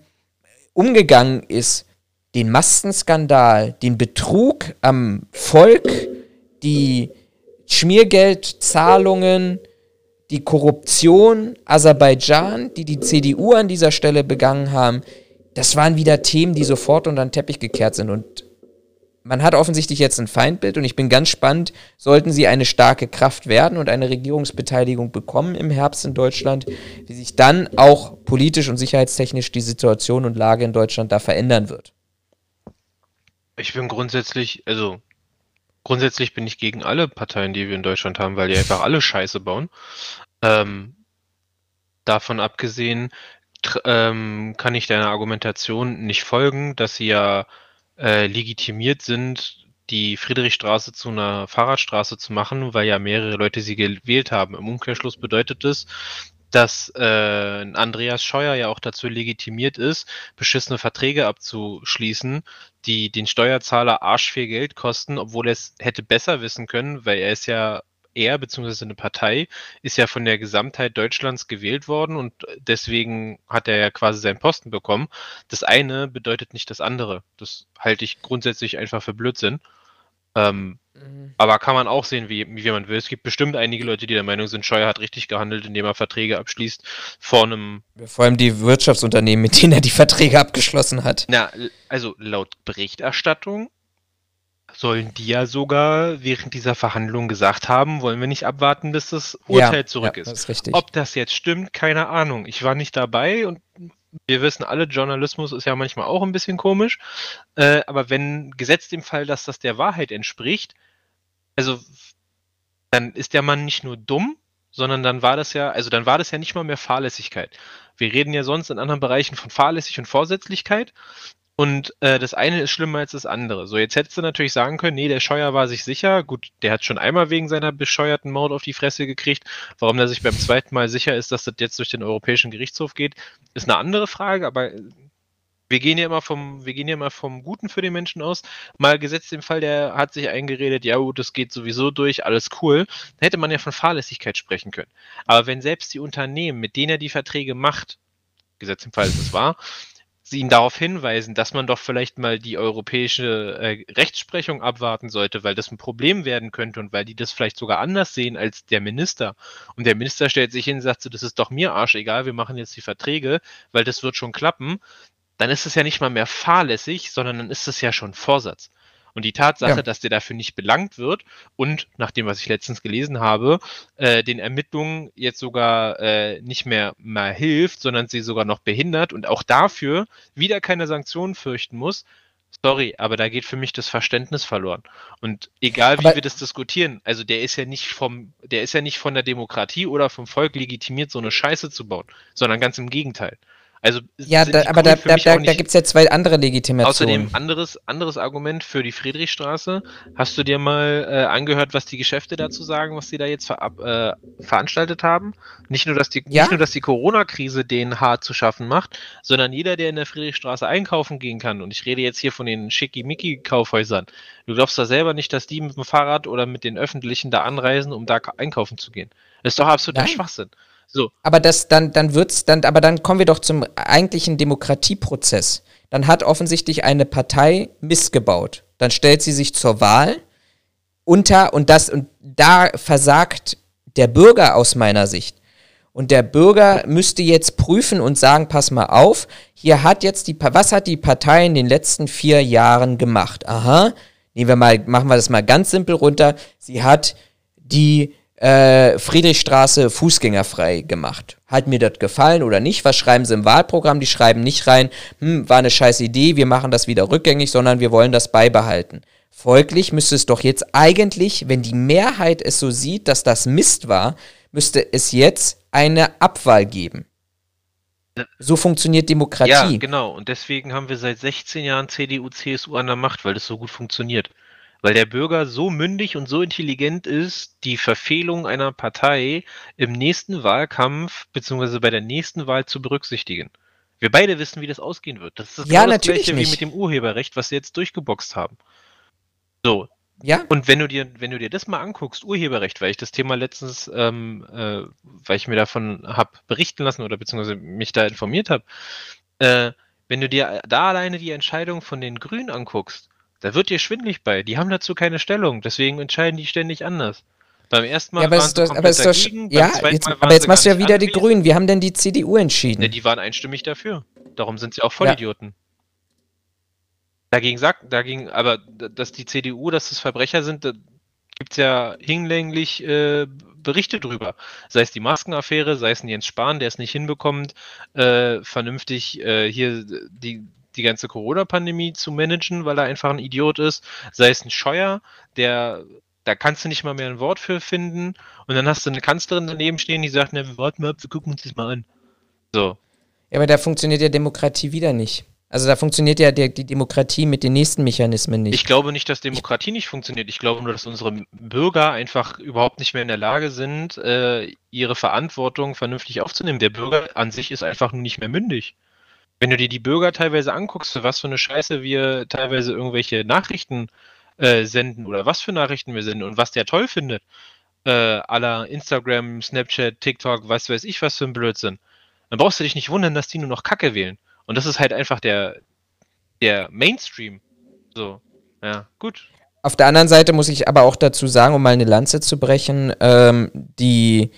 S3: umgegangen ist. Den Maskenskandal, den Betrug am Volk, die Schmiergeldzahlungen, die Korruption, Aserbaidschan, die die CDU an dieser Stelle begangen haben, das waren wieder Themen, die sofort unter den Teppich gekehrt sind. Und man hat offensichtlich jetzt ein Feindbild und ich bin ganz spannend, sollten sie eine starke Kraft werden und eine Regierungsbeteiligung bekommen im Herbst in Deutschland, wie sich dann auch politisch und sicherheitstechnisch die Situation und Lage in Deutschland da verändern wird.
S2: Ich bin grundsätzlich, also grundsätzlich bin ich gegen alle Parteien, die wir in Deutschland haben, weil die einfach alle Scheiße bauen. Ähm, davon abgesehen ähm, kann ich deiner Argumentation nicht folgen, dass sie ja äh, legitimiert sind, die Friedrichstraße zu einer Fahrradstraße zu machen, weil ja mehrere Leute sie gewählt haben. Im Umkehrschluss bedeutet es, dass äh, Andreas Scheuer ja auch dazu legitimiert ist, beschissene Verträge abzuschließen, die den Steuerzahler arschviel Geld kosten, obwohl er es hätte besser wissen können, weil er ist ja er bzw. eine Partei ist ja von der Gesamtheit Deutschlands gewählt worden und deswegen hat er ja quasi seinen Posten bekommen. Das eine bedeutet nicht das andere. Das halte ich grundsätzlich einfach für Blödsinn. Ähm, mhm. Aber kann man auch sehen, wie, wie man will. Es gibt bestimmt einige Leute, die der Meinung sind, Scheuer hat richtig gehandelt, indem er Verträge abschließt vor einem.
S3: Vor allem die Wirtschaftsunternehmen, mit denen er die Verträge abgeschlossen hat.
S2: Na, also laut Berichterstattung sollen die ja sogar während dieser Verhandlung gesagt haben, wollen wir nicht abwarten, bis das Urteil ja, zurück ja, ist.
S3: Das ist
S2: Ob das jetzt stimmt, keine Ahnung. Ich war nicht dabei und wir wissen alle, Journalismus ist ja manchmal auch ein bisschen komisch. Äh, aber wenn gesetzt im Fall, dass das der Wahrheit entspricht, also dann ist der Mann nicht nur dumm, sondern dann war das ja, also dann war das ja nicht mal mehr Fahrlässigkeit. Wir reden ja sonst in anderen Bereichen von Fahrlässig und Vorsätzlichkeit. Und äh, das eine ist schlimmer als das andere. So, jetzt hättest du natürlich sagen können, nee, der Scheuer war sich sicher. Gut, der hat schon einmal wegen seiner bescheuerten Maut auf die Fresse gekriegt. Warum er sich beim zweiten Mal sicher ist, dass das jetzt durch den Europäischen Gerichtshof geht, ist eine andere Frage, aber wir gehen ja immer vom, wir gehen ja immer vom Guten für den Menschen aus. Mal gesetzt im Fall, der hat sich eingeredet, ja gut, das geht sowieso durch, alles cool. Dann hätte man ja von Fahrlässigkeit sprechen können. Aber wenn selbst die Unternehmen, mit denen er die Verträge macht, gesetzt im Fall ist es wahr, sie ihn darauf hinweisen, dass man doch vielleicht mal die europäische äh, Rechtsprechung abwarten sollte, weil das ein Problem werden könnte und weil die das vielleicht sogar anders sehen als der Minister. Und der Minister stellt sich hin und sagt so, das ist doch mir Arsch egal, wir machen jetzt die Verträge, weil das wird schon klappen. Dann ist es ja nicht mal mehr fahrlässig, sondern dann ist es ja schon Vorsatz. Und die Tatsache, ja. dass der dafür nicht belangt wird und nach dem, was ich letztens gelesen habe, äh, den Ermittlungen jetzt sogar äh, nicht mehr mal hilft, sondern sie sogar noch behindert und auch dafür wieder keine Sanktionen fürchten muss, Sorry, aber da geht für mich das Verständnis verloren. Und egal wie aber wir das diskutieren, also der ist ja nicht vom, der ist ja nicht von der Demokratie oder vom Volk legitimiert, so eine Scheiße zu bauen, sondern ganz im Gegenteil. Also
S3: ja, da, aber da, da, da, da gibt es ja zwei andere Legitimationen.
S2: Außerdem anderes, anderes Argument für die Friedrichstraße. Hast du dir mal äh, angehört, was die Geschäfte dazu sagen, was sie da jetzt verab, äh, veranstaltet haben? Nicht nur, dass die,
S3: Ja.
S2: nicht nur, dass die Corona-Krise denen hart zu schaffen macht, sondern jeder, der in der Friedrichstraße einkaufen gehen kann, und ich rede jetzt hier von den Schickimicki-Kaufhäusern, du glaubst da selber nicht, dass die mit dem Fahrrad oder mit den Öffentlichen da anreisen, um da ka- einkaufen zu gehen. Das ist doch absoluter. Schwachsinn. So,
S3: Aber das, dann, dann wird's, dann, aber dann kommen wir doch zum eigentlichen Demokratieprozess. Dann hat offensichtlich eine Partei missgebaut. Dann stellt sie sich zur Wahl unter und das, und da versagt der Bürger aus meiner Sicht. Und der Bürger müsste jetzt prüfen und sagen, pass mal auf, hier hat jetzt die, was hat die Partei in den letzten vier Jahren gemacht? Aha, nehmen wir mal, machen wir das mal ganz simpel runter. Sie hat die äh, Friedrichstraße fußgängerfrei gemacht. Hat mir das gefallen oder nicht? Was schreiben sie im Wahlprogramm? Die schreiben nicht rein, hm, war eine scheiß Idee, wir machen das wieder rückgängig, sondern wir wollen das beibehalten. Folglich müsste es doch jetzt eigentlich, wenn die Mehrheit es so sieht, dass das Mist war, müsste es jetzt eine Abwahl geben. So funktioniert Demokratie.
S2: Ja, genau. Und deswegen haben wir seit 16 Jahren CDU, CSU an der Macht, weil das so gut funktioniert. Weil der Bürger so mündig und so intelligent ist, die Verfehlung einer Partei im nächsten Wahlkampf beziehungsweise bei der nächsten Wahl zu berücksichtigen. Wir beide wissen, wie das ausgehen wird. Das ist
S3: Ja,
S2: genau das
S3: natürlich
S2: gleiche wie
S3: nicht.
S2: mit dem Urheberrecht, was sie jetzt durchgeboxt haben. So,
S3: ja?
S2: und wenn du dir, wenn du dir das mal anguckst, Urheberrecht, weil ich das Thema letztens, ähm, äh, weil ich mir davon hab berichten lassen oder beziehungsweise mich da informiert habe, äh, wenn du dir da alleine die Entscheidung von den Grünen anguckst, da wird dir schwindlig bei. Die haben dazu keine Stellung, deswegen entscheiden die ständig anders. Beim ersten Mal
S3: Ja, aber
S2: waren
S3: es
S2: sie
S3: doch, aber es doch,
S2: dagegen, beim
S3: ja, jetzt, aber jetzt machst du ja wieder die
S2: anwesend.
S3: Grünen. Wie haben denn die CDU entschieden?
S2: Ne, die waren einstimmig dafür. Darum sind sie auch Vollidioten. Dagegen sagt, dagegen, aber dass die CDU, dass das Verbrecher sind, da gibt's ja hinlänglich äh, Berichte drüber. Sei es die Maskenaffäre, sei es ein Jens Spahn, der es nicht hinbekommt, äh, vernünftig äh, hier die, die ganze Corona-Pandemie zu managen, weil er einfach ein Idiot ist. Sei es ein Scheuer, der da kannst du nicht mal mehr ein Wort für finden. Und dann hast du eine Kanzlerin daneben stehen, die sagt, na, wir warten mal ab, wir gucken uns das mal an. So.
S3: Ja, aber da funktioniert ja Demokratie wieder nicht. Also da funktioniert ja die Demokratie mit den nächsten Mechanismen nicht.
S2: Ich glaube nicht, dass Demokratie nicht funktioniert. Ich glaube nur, dass unsere Bürger einfach überhaupt nicht mehr in der Lage sind, äh, ihre Verantwortung vernünftig aufzunehmen. Der Bürger an sich ist einfach nicht mehr mündig. Wenn du dir die Bürger teilweise anguckst, was für eine Scheiße wir teilweise irgendwelche Nachrichten äh, senden oder was für Nachrichten wir senden und was der toll findet, äh, aller Instagram, Snapchat, TikTok, was weiß ich, was für ein Blödsinn, dann brauchst du dich nicht wundern, dass die nur noch Kacke wählen. Und das ist halt einfach der, der Mainstream. So, ja, gut.
S3: Auf der anderen Seite muss ich aber auch dazu sagen, um mal eine Lanze zu brechen, ähm, die,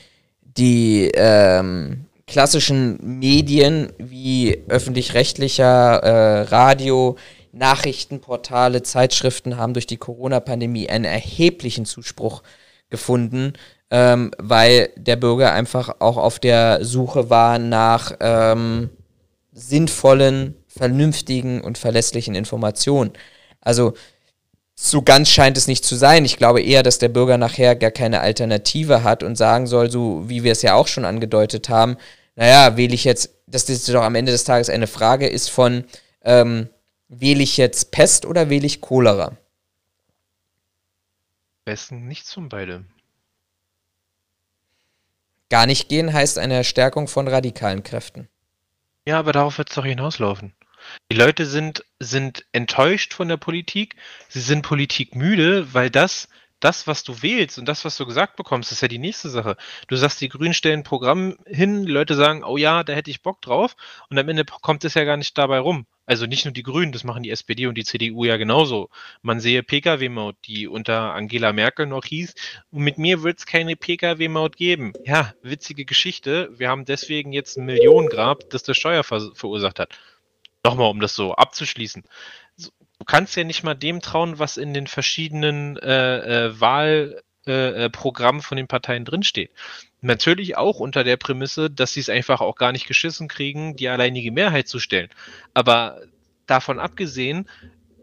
S3: die ähm, klassischen Medien wie öffentlich-rechtlicher äh, Radio, Nachrichtenportale, Zeitschriften haben durch die Corona-Pandemie einen erheblichen Zuspruch gefunden, ähm, weil der Bürger einfach auch auf der Suche war nach ähm, sinnvollen, vernünftigen und verlässlichen Informationen. Also so ganz scheint es nicht zu sein. Ich glaube eher, dass der Bürger nachher gar keine Alternative hat und sagen soll, so wie wir es ja auch schon angedeutet haben, naja, wähle ich jetzt, das doch am Ende des Tages eine Frage ist von, ähm, wähle ich jetzt Pest oder wähle ich Cholera?
S2: Besten nichts von beide.
S3: Gar nicht gehen heißt eine Stärkung von radikalen Kräften.
S2: Ja, aber darauf wird es doch hinauslaufen. Die Leute sind, sind enttäuscht von der Politik, sie sind politikmüde, weil das, das, was du wählst und das, was du gesagt bekommst, ist ja die nächste Sache. Du sagst, die Grünen stellen ein Programm hin, Leute sagen, oh ja, da hätte ich Bock drauf, und am Ende kommt es ja gar nicht dabei rum. Also nicht nur die Grünen, das machen die SPD und die CDU ja genauso. Man sehe Pkw-Maut, die unter Angela Merkel noch hieß, und mit mir wird es keine Pkw-Maut geben. Ja, witzige Geschichte. Wir haben deswegen jetzt ein Millionengrab, das der Steuer ver verursacht hat. Nochmal, um das so abzuschließen. Kannst ja nicht mal dem trauen, was in den verschiedenen äh, äh, Wahlprogrammen äh, äh, von den Parteien drinsteht. Natürlich auch unter der Prämisse, dass sie es einfach auch gar nicht geschissen kriegen, die alleinige Mehrheit zu stellen. Aber davon abgesehen,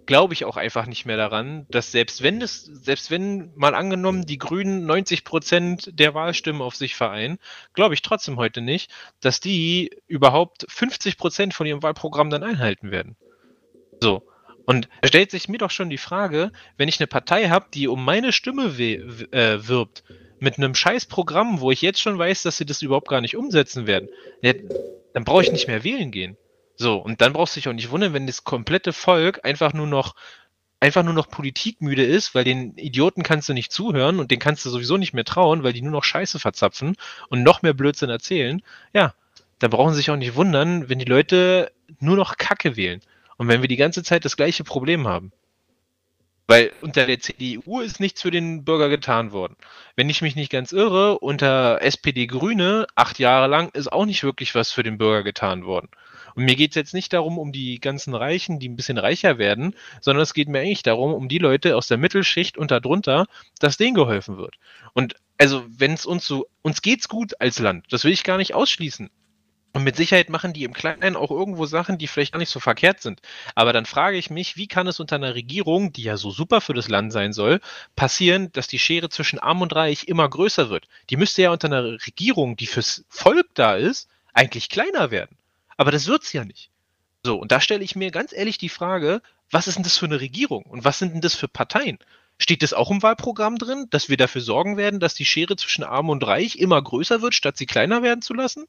S2: glaube ich auch einfach nicht mehr daran, dass selbst wenn es, selbst wenn mal angenommen die Grünen 90 Prozent der Wahlstimmen auf sich vereinen, glaube ich trotzdem heute nicht, dass die überhaupt 50 Prozent von ihrem Wahlprogramm dann einhalten werden. So. Und da stellt sich mir doch schon die Frage, wenn ich eine Partei habe, die um meine Stimme äh, wirbt, mit einem scheiß Programm, wo ich jetzt schon weiß, dass sie das überhaupt gar nicht umsetzen werden, dann brauche ich nicht mehr wählen gehen. So, und dann brauchst du dich auch nicht wundern, wenn das komplette Volk einfach nur noch einfach nur noch politikmüde ist, weil den Idioten kannst du nicht zuhören und den kannst du sowieso nicht mehr trauen, weil die nur noch Scheiße verzapfen und noch mehr Blödsinn erzählen. Ja, da brauchen sie sich auch nicht wundern, wenn die Leute nur noch Kacke wählen und wenn wir die ganze Zeit das gleiche Problem haben. Weil unter der CDU ist nichts für den Bürger getan worden. Wenn ich mich nicht ganz irre, unter SPD Grüne acht Jahre lang ist auch nicht wirklich was für den Bürger getan worden. Und mir geht es jetzt nicht darum, um die ganzen Reichen, die ein bisschen reicher werden, sondern es geht mir eigentlich darum, um die Leute aus der Mittelschicht und darunter, dass denen geholfen wird. Und also, wenn es uns so, uns geht's gut als Land, das will ich gar nicht ausschließen. Und mit Sicherheit machen die im Kleinen auch irgendwo Sachen, die vielleicht gar nicht so verkehrt sind. Aber dann frage ich mich, wie kann es unter einer Regierung, die ja so super für das Land sein soll, passieren, dass die Schere zwischen Arm und Reich immer größer wird? Die müsste ja unter einer Regierung, die fürs Volk da ist, eigentlich kleiner werden. Aber das wird's ja nicht. So, und da stelle ich mir ganz ehrlich die Frage, was ist denn das für eine Regierung und was sind denn das für Parteien? Steht das auch im Wahlprogramm drin, dass wir dafür sorgen werden, dass die Schere zwischen Arm und Reich immer größer wird, statt sie kleiner werden zu lassen?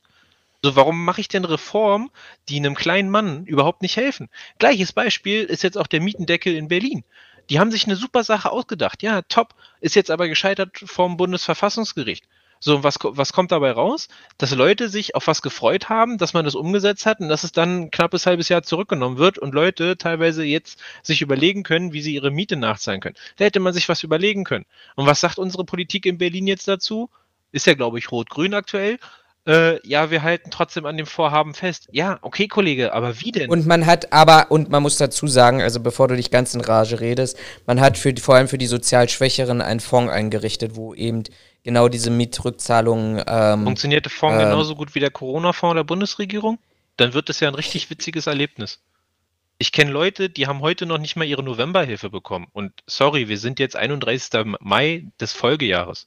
S2: So, warum mache ich denn Reformen, die einem kleinen Mann überhaupt nicht helfen? Gleiches Beispiel ist jetzt auch der Mietendeckel in Berlin. Die haben sich eine super Sache ausgedacht. Ja, top. Ist jetzt aber gescheitert vom Bundesverfassungsgericht. So, was, was kommt dabei raus? Dass Leute sich auf was gefreut haben, dass man das umgesetzt hat und dass es dann ein knappes halbes Jahr zurückgenommen wird und Leute teilweise jetzt sich überlegen können, wie sie ihre Miete nachzahlen können. Da hätte man sich was überlegen können. Und was sagt unsere Politik in Berlin jetzt dazu? Ist ja, glaube ich, rot-grün aktuell äh, ja, wir halten trotzdem an dem Vorhaben fest. Ja, okay, Kollege, aber wie denn?
S3: Und man hat aber, und man muss dazu sagen, also bevor du dich ganz in Rage redest, man hat für, vor allem für die sozial Schwächeren einen Fonds eingerichtet, wo eben genau diese Mietrückzahlungen.
S2: Ähm, Funktioniert der Fonds ähm, genauso gut wie der Corona-Fonds der Bundesregierung? Dann wird das ja ein richtig witziges Erlebnis. Ich kenne Leute, die haben heute noch nicht mal ihre Novemberhilfe bekommen. Und sorry, wir sind jetzt 31. Mai des Folgejahres.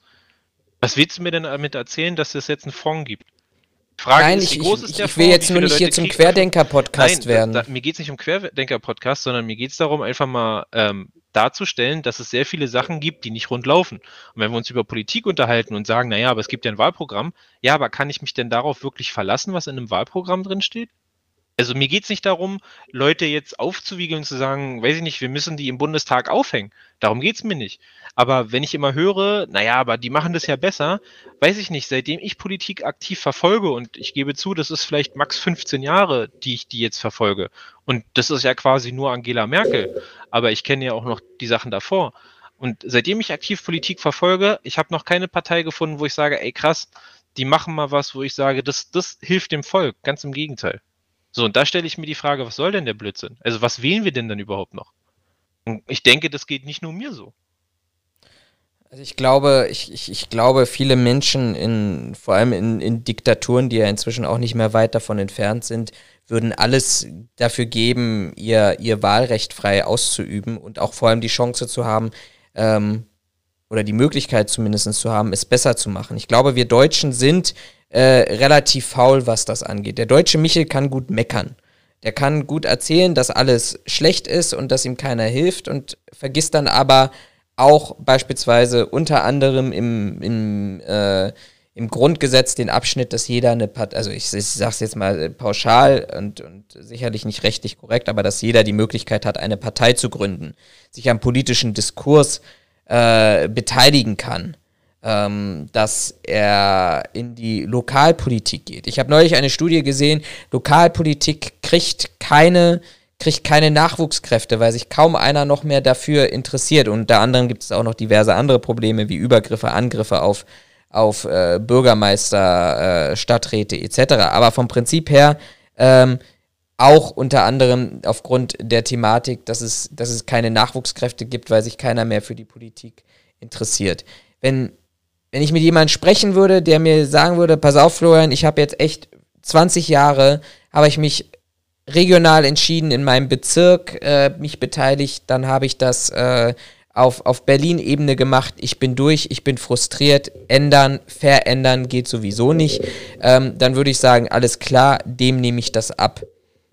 S2: Was willst du mir denn damit erzählen, dass es jetzt einen Fonds gibt?
S3: Frage Nein, ist, wie groß ich, ist der ich will Fonds, jetzt nur nicht Leute hier zum Querdenker-Podcast werden. Da,
S2: da, mir geht es nicht um Querdenker-Podcast, sondern mir geht es darum, einfach mal ähm, darzustellen, dass es sehr viele Sachen gibt, die nicht rund laufen. Und wenn wir uns über Politik unterhalten und sagen, naja, aber es gibt ja ein Wahlprogramm, ja, aber kann ich mich denn darauf wirklich verlassen, was in einem Wahlprogramm drin steht? Also mir geht es nicht darum, Leute jetzt aufzuwiegeln und zu sagen, weiß ich nicht, wir müssen die im Bundestag aufhängen. Darum geht es mir nicht. Aber wenn ich immer höre, naja, aber die machen das ja besser, weiß ich nicht, seitdem ich Politik aktiv verfolge und ich gebe zu, das ist vielleicht max 15 Jahre, die ich die jetzt verfolge. Und das ist ja quasi nur Angela Merkel. Aber ich kenne ja auch noch die Sachen davor. Und seitdem ich aktiv Politik verfolge, ich habe noch keine Partei gefunden, wo ich sage, ey krass, die machen mal was, wo ich sage, das, das hilft dem Volk. Ganz im Gegenteil. So, und da stelle ich mir die Frage, was soll denn der Blödsinn? Also was wählen wir denn dann überhaupt noch? Und ich denke, das geht nicht nur mir so.
S3: Also ich glaube, ich, ich, ich glaube, viele Menschen in, vor allem in, in Diktaturen, die ja inzwischen auch nicht mehr weit davon entfernt sind, würden alles dafür geben, ihr, ihr Wahlrecht frei auszuüben und auch vor allem die Chance zu haben, ähm, oder die Möglichkeit zumindest zu haben, es besser zu machen. Ich glaube, wir Deutschen sind äh, relativ faul, was das angeht. Der deutsche Michel kann gut meckern. Der kann gut erzählen, dass alles schlecht ist und dass ihm keiner hilft und vergisst dann aber auch beispielsweise unter anderem im, im, äh, im Grundgesetz den Abschnitt, dass jeder eine Partei, also ich, ich sage es jetzt mal pauschal und, und sicherlich nicht rechtlich korrekt, aber dass jeder die Möglichkeit hat, eine Partei zu gründen, sich am politischen Diskurs äh, beteiligen kann ähm, dass er in die Lokalpolitik geht. Ich habe neulich eine Studie gesehen, Lokalpolitik kriegt keine kriegt keine Nachwuchskräfte, weil sich kaum einer noch mehr dafür interessiert. Und unter anderem gibt es auch noch diverse andere Probleme wie Übergriffe, Angriffe auf, auf äh, Bürgermeister, äh, Stadträte etc. Aber vom Prinzip her ähm, auch unter anderem aufgrund der Thematik, dass es, dass es keine Nachwuchskräfte gibt, weil sich keiner mehr für die Politik interessiert. Wenn wenn ich mit jemandem sprechen würde, der mir sagen würde, pass auf, Florian, ich habe jetzt echt 20 Jahre, habe ich mich regional entschieden in meinem Bezirk äh, mich beteiligt, dann habe ich das äh, auf, auf Berlin-Ebene gemacht. Ich bin durch, ich bin frustriert. Ändern, verändern geht sowieso nicht. Ähm, dann würde ich sagen, alles klar, dem nehme ich das ab.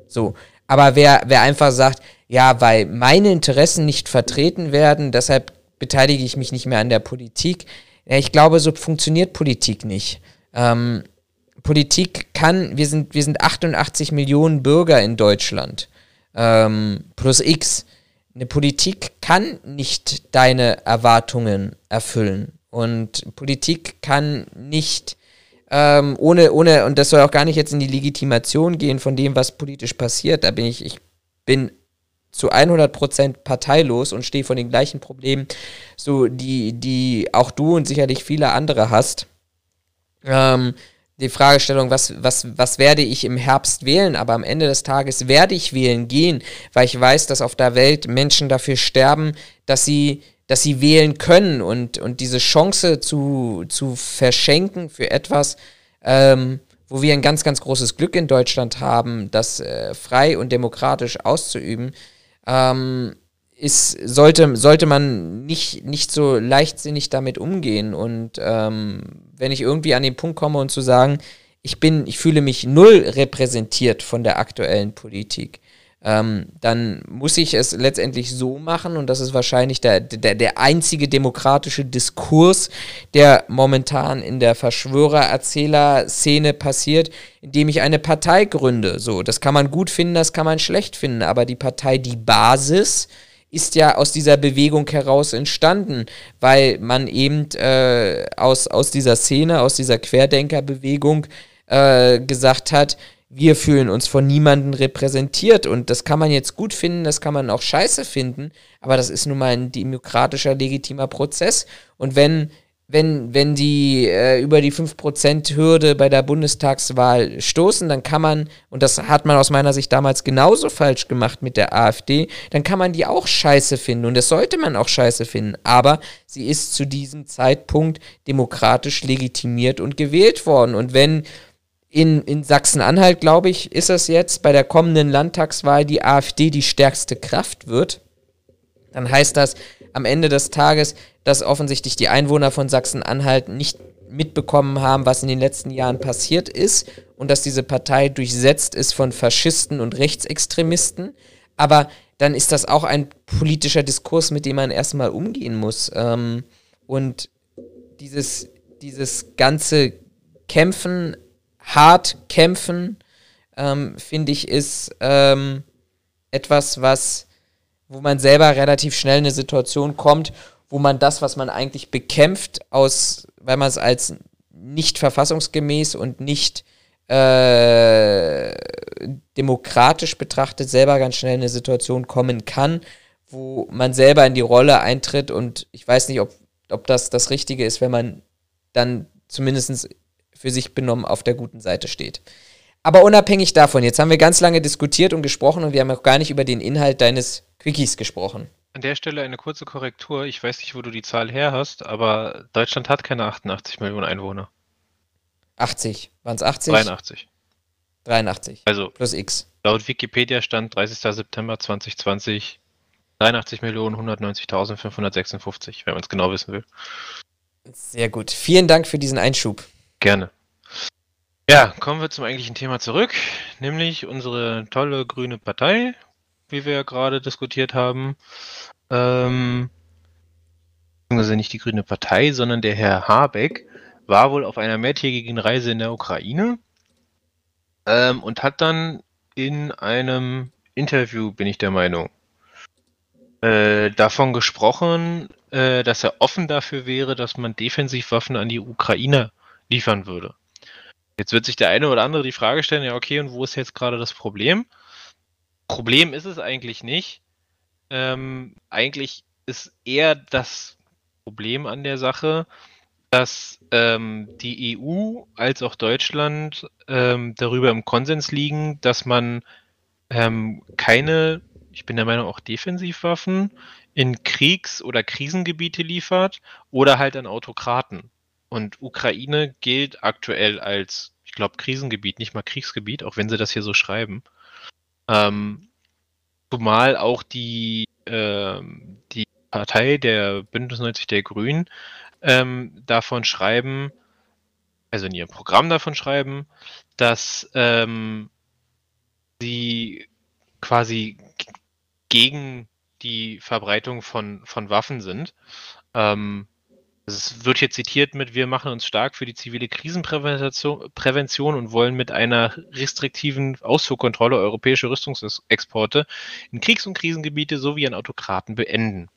S3: So. Aber wer, wer einfach sagt, ja, weil meine Interessen nicht vertreten werden, deshalb beteilige ich mich nicht mehr an der Politik. Ja, ich glaube, so funktioniert Politik nicht. Ähm, Politik kann, wir sind, wir sind 88 Millionen Bürger in Deutschland, ähm, plus X. Eine Politik kann nicht deine Erwartungen erfüllen. Und Politik kann nicht ähm, ohne, ohne, und das soll auch gar nicht jetzt in die Legitimation gehen von dem, was politisch passiert. Da bin ich, ich bin zu 100% parteilos und stehe von den gleichen Problemen, so die, die auch du und sicherlich viele andere hast. Ähm, die Fragestellung, was, was, was werde ich im Herbst wählen, aber am Ende des Tages werde ich wählen gehen, weil ich weiß, dass auf der Welt Menschen dafür sterben, dass sie, dass sie wählen können und, und diese Chance zu, zu verschenken für etwas, ähm, wo wir ein ganz, ganz großes Glück in Deutschland haben, das äh, frei und demokratisch auszuüben, ähm, ist, sollte, sollte man nicht, nicht so leichtsinnig damit umgehen. Und ähm, wenn ich irgendwie an den Punkt komme und zu sagen, ich bin, ich fühle mich null repräsentiert von der aktuellen Politik, ähm, dann muss ich es letztendlich so machen, und das ist wahrscheinlich der, der, der einzige demokratische Diskurs, der momentan in der Verschwörer-Erzähler-Szene passiert, indem ich eine Partei gründe. So, das kann man gut finden, das kann man schlecht finden, aber die Partei, die Basis, ist ja aus dieser Bewegung heraus entstanden, weil man eben äh, aus, aus dieser Szene, aus dieser Querdenkerbewegung äh, gesagt hat, wir fühlen uns von niemandem repräsentiert und das kann man jetzt gut finden, das kann man auch scheiße finden, aber das ist nun mal ein demokratischer, legitimer Prozess und wenn wenn, wenn die äh, über die 5%-Hürde bei der Bundestagswahl stoßen, dann kann man, und das hat man aus meiner Sicht damals genauso falsch gemacht mit der AfD, dann kann man die auch scheiße finden und das sollte man auch scheiße finden. Aber sie ist zu diesem Zeitpunkt demokratisch legitimiert und gewählt worden. Und wenn in, in Sachsen-Anhalt, glaube ich, ist es jetzt bei der kommenden Landtagswahl die AfD die stärkste Kraft wird, dann heißt das am Ende des Tages, dass offensichtlich die Einwohner von Sachsen-Anhalt nicht mitbekommen haben, was in den letzten Jahren passiert ist und dass diese Partei durchsetzt ist von Faschisten und Rechtsextremisten. Aber dann ist das auch ein politischer Diskurs, mit dem man erstmal umgehen muss. Ähm, und dieses, dieses ganze Kämpfen hart kämpfen, ähm, finde ich, ist ähm, etwas, was, wo man selber relativ schnell in eine Situation kommt, wo man das, was man eigentlich bekämpft, aus, weil man es als nicht verfassungsgemäß und nicht äh, demokratisch betrachtet, selber ganz schnell in eine Situation kommen kann, wo man selber in die Rolle eintritt und ich weiß nicht, ob, ob das das Richtige ist, wenn man dann zumindest für sich benommen auf der guten Seite steht. Aber unabhängig davon, jetzt haben wir ganz lange diskutiert und gesprochen und wir haben auch gar nicht über den Inhalt deines Quickies gesprochen.
S2: An der Stelle eine kurze Korrektur. Ich weiß nicht, wo du die Zahl her hast, aber Deutschland hat keine 88 Millionen Einwohner.
S3: 80. Waren es 80?
S2: 83.
S3: 83.
S2: Also
S3: plus X.
S2: Laut Wikipedia stand 30. September 2020 83 Millionen 190.556, wenn man es genau wissen will.
S3: Sehr gut. Vielen Dank für diesen Einschub.
S2: Gerne. Ja, kommen wir zum eigentlichen Thema zurück, nämlich unsere tolle grüne Partei, wie wir ja gerade diskutiert haben. Ähm, also nicht die grüne Partei, sondern der Herr Habeck war wohl auf einer mehrtägigen Reise in der Ukraine ähm, und hat dann in einem Interview, bin ich der Meinung, äh, davon gesprochen, äh, dass er offen dafür wäre, dass man Defensivwaffen an die Ukraine liefern würde. Jetzt wird sich der eine oder andere die Frage stellen, ja okay, und wo ist jetzt gerade das Problem? Problem ist es eigentlich nicht. Ähm, eigentlich ist eher das Problem an der Sache, dass ähm, die EU als auch Deutschland ähm, darüber im Konsens liegen, dass man ähm, keine, ich bin der Meinung auch Defensivwaffen in Kriegs- oder Krisengebiete liefert oder halt an Autokraten. Und Ukraine gilt aktuell als, ich glaube, Krisengebiet, nicht mal Kriegsgebiet, auch wenn sie das hier so schreiben. Ähm, zumal auch die, ähm, die Partei der Bündnis 90 der Grünen ähm, davon schreiben, also in ihrem Programm davon schreiben, dass ähm, sie quasi gegen die Verbreitung von, von Waffen sind. Ähm, es wird hier zitiert mit, wir machen uns stark für die zivile Krisenprävention und wollen mit einer restriktiven Ausfuhrkontrolle europäische Rüstungsexporte in Kriegs- und Krisengebiete sowie an Autokraten beenden.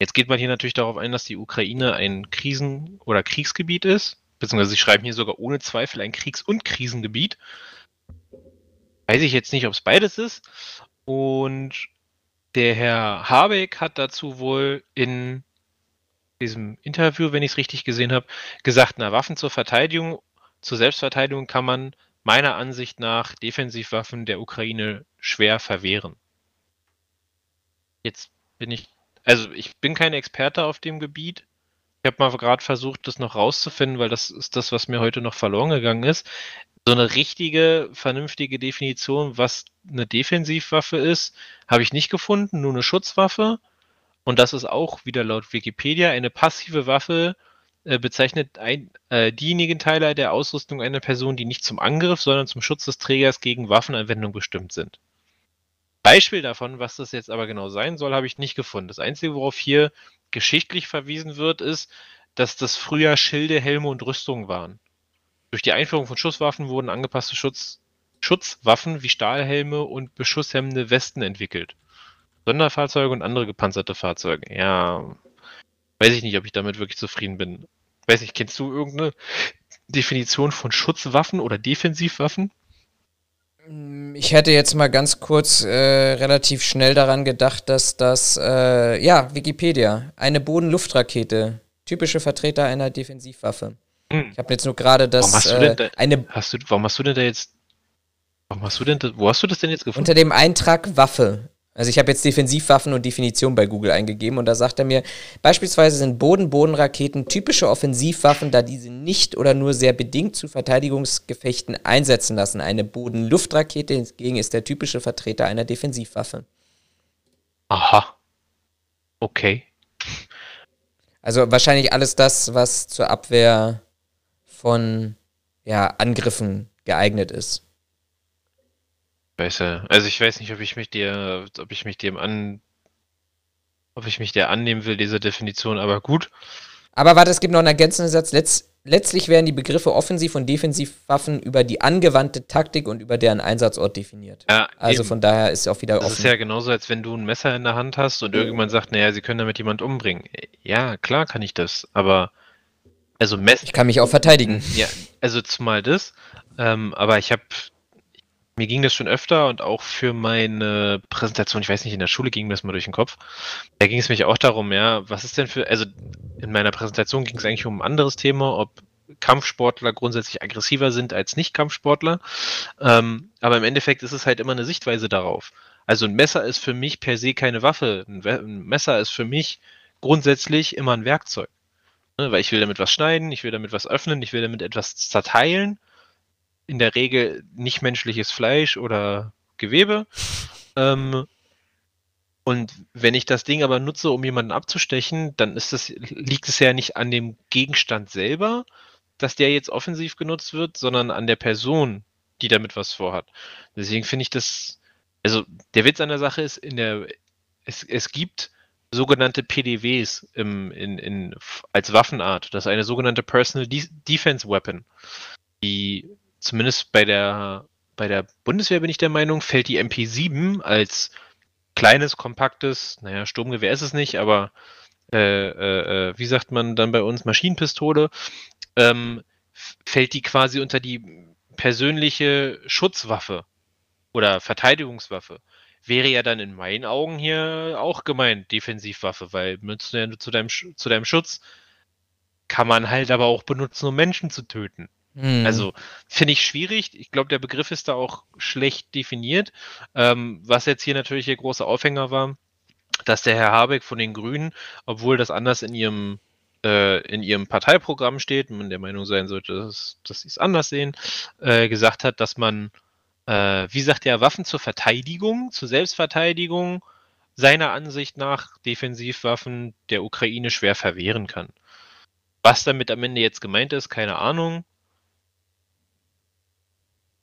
S2: Jetzt geht man hier natürlich darauf ein, dass die Ukraine ein Krisen- oder Kriegsgebiet ist, beziehungsweise sie schreiben hier sogar ohne Zweifel ein Kriegs- und Krisengebiet. Weiß ich jetzt nicht, ob es beides ist. Und der Herr Habeck hat dazu wohl in diesem Interview, wenn ich es richtig gesehen habe, gesagt, na, Waffen zur Verteidigung, zur Selbstverteidigung kann man meiner Ansicht nach Defensivwaffen der Ukraine schwer verwehren. Jetzt bin ich, also ich bin kein Experte auf dem Gebiet. Ich habe mal gerade versucht, das noch rauszufinden, weil das ist das, was mir heute noch verloren gegangen ist. So eine richtige, vernünftige Definition, was eine Defensivwaffe ist, habe ich nicht gefunden, nur eine Schutzwaffe. Und das ist auch wieder laut Wikipedia eine passive Waffe, äh, bezeichnet ein, äh, diejenigen Teile der Ausrüstung einer Person, die nicht zum Angriff, sondern zum Schutz des Trägers gegen Waffenanwendung bestimmt sind. Beispiel davon, was das jetzt aber genau sein soll, habe ich nicht gefunden. Das Einzige, worauf hier geschichtlich verwiesen wird, ist, dass das früher Schilde, Helme und Rüstungen waren. Durch die Einführung von Schusswaffen wurden angepasste Schutz, Schutzwaffen wie Stahlhelme und beschusshemmende Westen entwickelt. Sonderfahrzeuge und andere gepanzerte Fahrzeuge. Ja, weiß ich nicht, ob ich damit wirklich zufrieden bin. Weiß nicht, kennst du irgendeine Definition von Schutzwaffen oder Defensivwaffen?
S3: Ich hätte jetzt mal ganz kurz äh, relativ schnell daran gedacht, dass das, äh, ja, Wikipedia, eine Boden-Luftrakete, typische Vertreter einer Defensivwaffe. Hm. Ich habe jetzt nur gerade das, warum hast du
S2: denn äh, da, eine, hast du, warum hast du denn da jetzt, warum hast du denn, da, wo hast du das denn jetzt gefunden?
S3: Unter dem Eintrag Waffe also ich habe jetzt Defensivwaffen und Definition bei Google eingegeben und da sagt er mir, beispielsweise sind Boden-Boden-Raketen typische Offensivwaffen, da diese nicht oder nur sehr bedingt zu Verteidigungsgefechten einsetzen lassen. Eine Boden-Luft-Rakete hingegen ist der typische Vertreter einer Defensivwaffe.
S2: Aha. Okay.
S3: Also wahrscheinlich alles das, was zur Abwehr von ja, Angriffen geeignet ist.
S2: Scheiße. Also ich weiß nicht, ob ich mich dir, ob ich mich dem an, ob ich mich der annehmen will, diese Definition, aber gut.
S3: Aber warte, es gibt noch einen ergänzenden Satz. Letz, letztlich werden die Begriffe Offensiv- und Defensivwaffen über die angewandte Taktik und über deren Einsatzort definiert. Ja, also eben. von daher ist es auch wieder
S2: das offen. Das ist ja genauso, als wenn du ein Messer in der Hand hast und irgendjemand sagt, naja, sie können damit jemand umbringen. Ja, klar kann ich das, aber also
S3: Messer. Ich kann mich auch verteidigen.
S2: Ja, also zumal das. Ähm, aber ich habe mir ging das schon öfter und auch für meine Präsentation, ich weiß nicht, in der Schule ging mir das mal durch den Kopf. Da ging es mich auch darum, ja, was ist denn für, also in meiner Präsentation ging es eigentlich um ein anderes Thema, ob Kampfsportler grundsätzlich aggressiver sind als Nicht-Kampfsportler. Ähm, aber im Endeffekt ist es halt immer eine Sichtweise darauf. Also ein Messer ist für mich per se keine Waffe. Ein, ein Messer ist für mich grundsätzlich immer ein Werkzeug. Ne, weil ich will damit was schneiden, ich will damit was öffnen, ich will damit etwas zerteilen in der Regel nicht menschliches Fleisch oder Gewebe. Ähm, und wenn ich das Ding aber nutze, um jemanden abzustechen, dann das, liegt es ja nicht an dem Gegenstand selber, dass der jetzt offensiv genutzt wird, sondern an der Person, die damit was vorhat. Deswegen finde ich das, also der Witz an der Sache ist, in der, es, es gibt sogenannte PDWs im, in, in, als Waffenart. Das ist eine sogenannte Personal De Defense Weapon, die zumindest bei der, bei der Bundeswehr bin ich der Meinung, fällt die MP7 als kleines, kompaktes, naja, Sturmgewehr ist es nicht, aber äh, äh, äh, wie sagt man dann bei uns, Maschinenpistole, ähm, fällt die quasi unter die persönliche Schutzwaffe oder Verteidigungswaffe. Wäre ja dann in meinen Augen hier auch gemeint Defensivwaffe, weil nützt ja zu deinem, zu deinem Schutz kann man halt aber auch benutzen, um Menschen zu töten. Mhm. Also finde ich schwierig. Ich glaube, der Begriff ist da auch schlecht definiert. Ähm, was jetzt hier natürlich der große Aufhänger war, dass der Herr Habeck von den Grünen, obwohl das anders in ihrem äh, in ihrem Parteiprogramm steht, man der Meinung sein sollte, dass, dass sie es anders sehen, äh, gesagt hat, dass man äh, wie sagt er, Waffen zur Verteidigung, zur Selbstverteidigung, seiner Ansicht nach Defensivwaffen der Ukraine schwer verwehren kann. Was damit am Ende jetzt gemeint ist, keine Ahnung.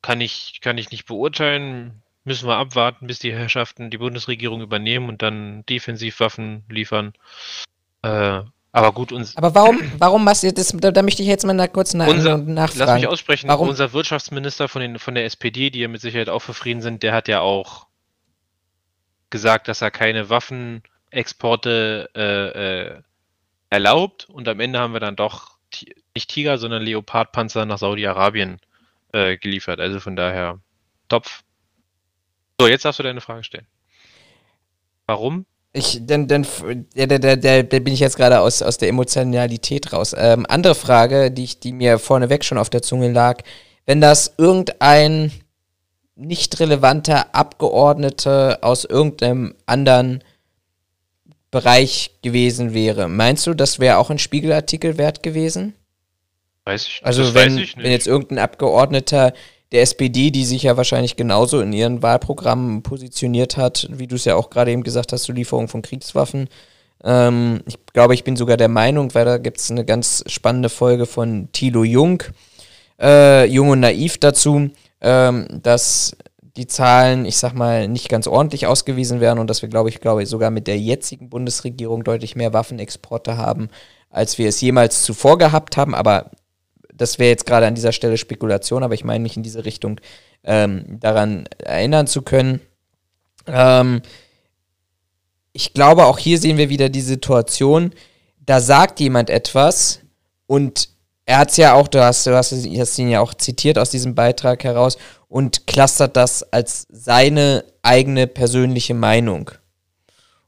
S2: Kann ich, kann ich nicht beurteilen. Müssen wir abwarten, bis die Herrschaften die Bundesregierung übernehmen und dann Defensivwaffen liefern. Äh, aber gut, uns.
S3: Aber warum, warum machst du das? Da, da möchte ich jetzt mal kurz nach,
S2: unser,
S3: nachfragen.
S2: Lass mich aussprechen.
S3: Warum?
S2: Unser Wirtschaftsminister von, den, von der SPD, die ja mit Sicherheit auch für Frieden sind, der hat ja auch gesagt, dass er keine Waffenexporte äh, äh, erlaubt. Und am Ende haben wir dann doch nicht Tiger, sondern Leopardpanzer nach Saudi-Arabien äh, geliefert. Also von daher Topf. So, jetzt darfst du deine Frage stellen. Warum?
S3: Ich, denn, denn, der, der, der, bin ich jetzt gerade aus, aus der Emotionalität raus. Ähm, andere Frage, die, ich, die mir vorneweg schon auf der Zunge lag, wenn das irgendein nicht relevanter Abgeordnete aus irgendeinem anderen Bereich gewesen wäre, meinst du, das wäre auch ein Spiegelartikel wert gewesen?
S2: Weiß ich,
S3: also wenn,
S2: nicht.
S3: wenn jetzt irgendein Abgeordneter der SPD, die sich ja wahrscheinlich genauso in ihren Wahlprogrammen positioniert hat, wie du es ja auch gerade eben gesagt hast, zur Lieferung von Kriegswaffen. Ähm, ich glaube, ich bin sogar der Meinung, weil da gibt es eine ganz spannende Folge von Thilo Jung, äh, Jung und Naiv dazu, ähm, dass die Zahlen, ich sag mal, nicht ganz ordentlich ausgewiesen werden und dass wir, glaube ich, glaube ich, sogar mit der jetzigen Bundesregierung deutlich mehr Waffenexporte haben, als wir es jemals zuvor gehabt haben. Aber das wäre jetzt gerade an dieser Stelle Spekulation, aber ich meine mich in diese Richtung ähm, daran erinnern zu können. Ähm, ich glaube, auch hier sehen wir wieder die Situation, da sagt jemand etwas und er hat es ja auch, du hast, du hast, ihn ja auch zitiert aus diesem Beitrag heraus und clustert das als seine eigene persönliche Meinung.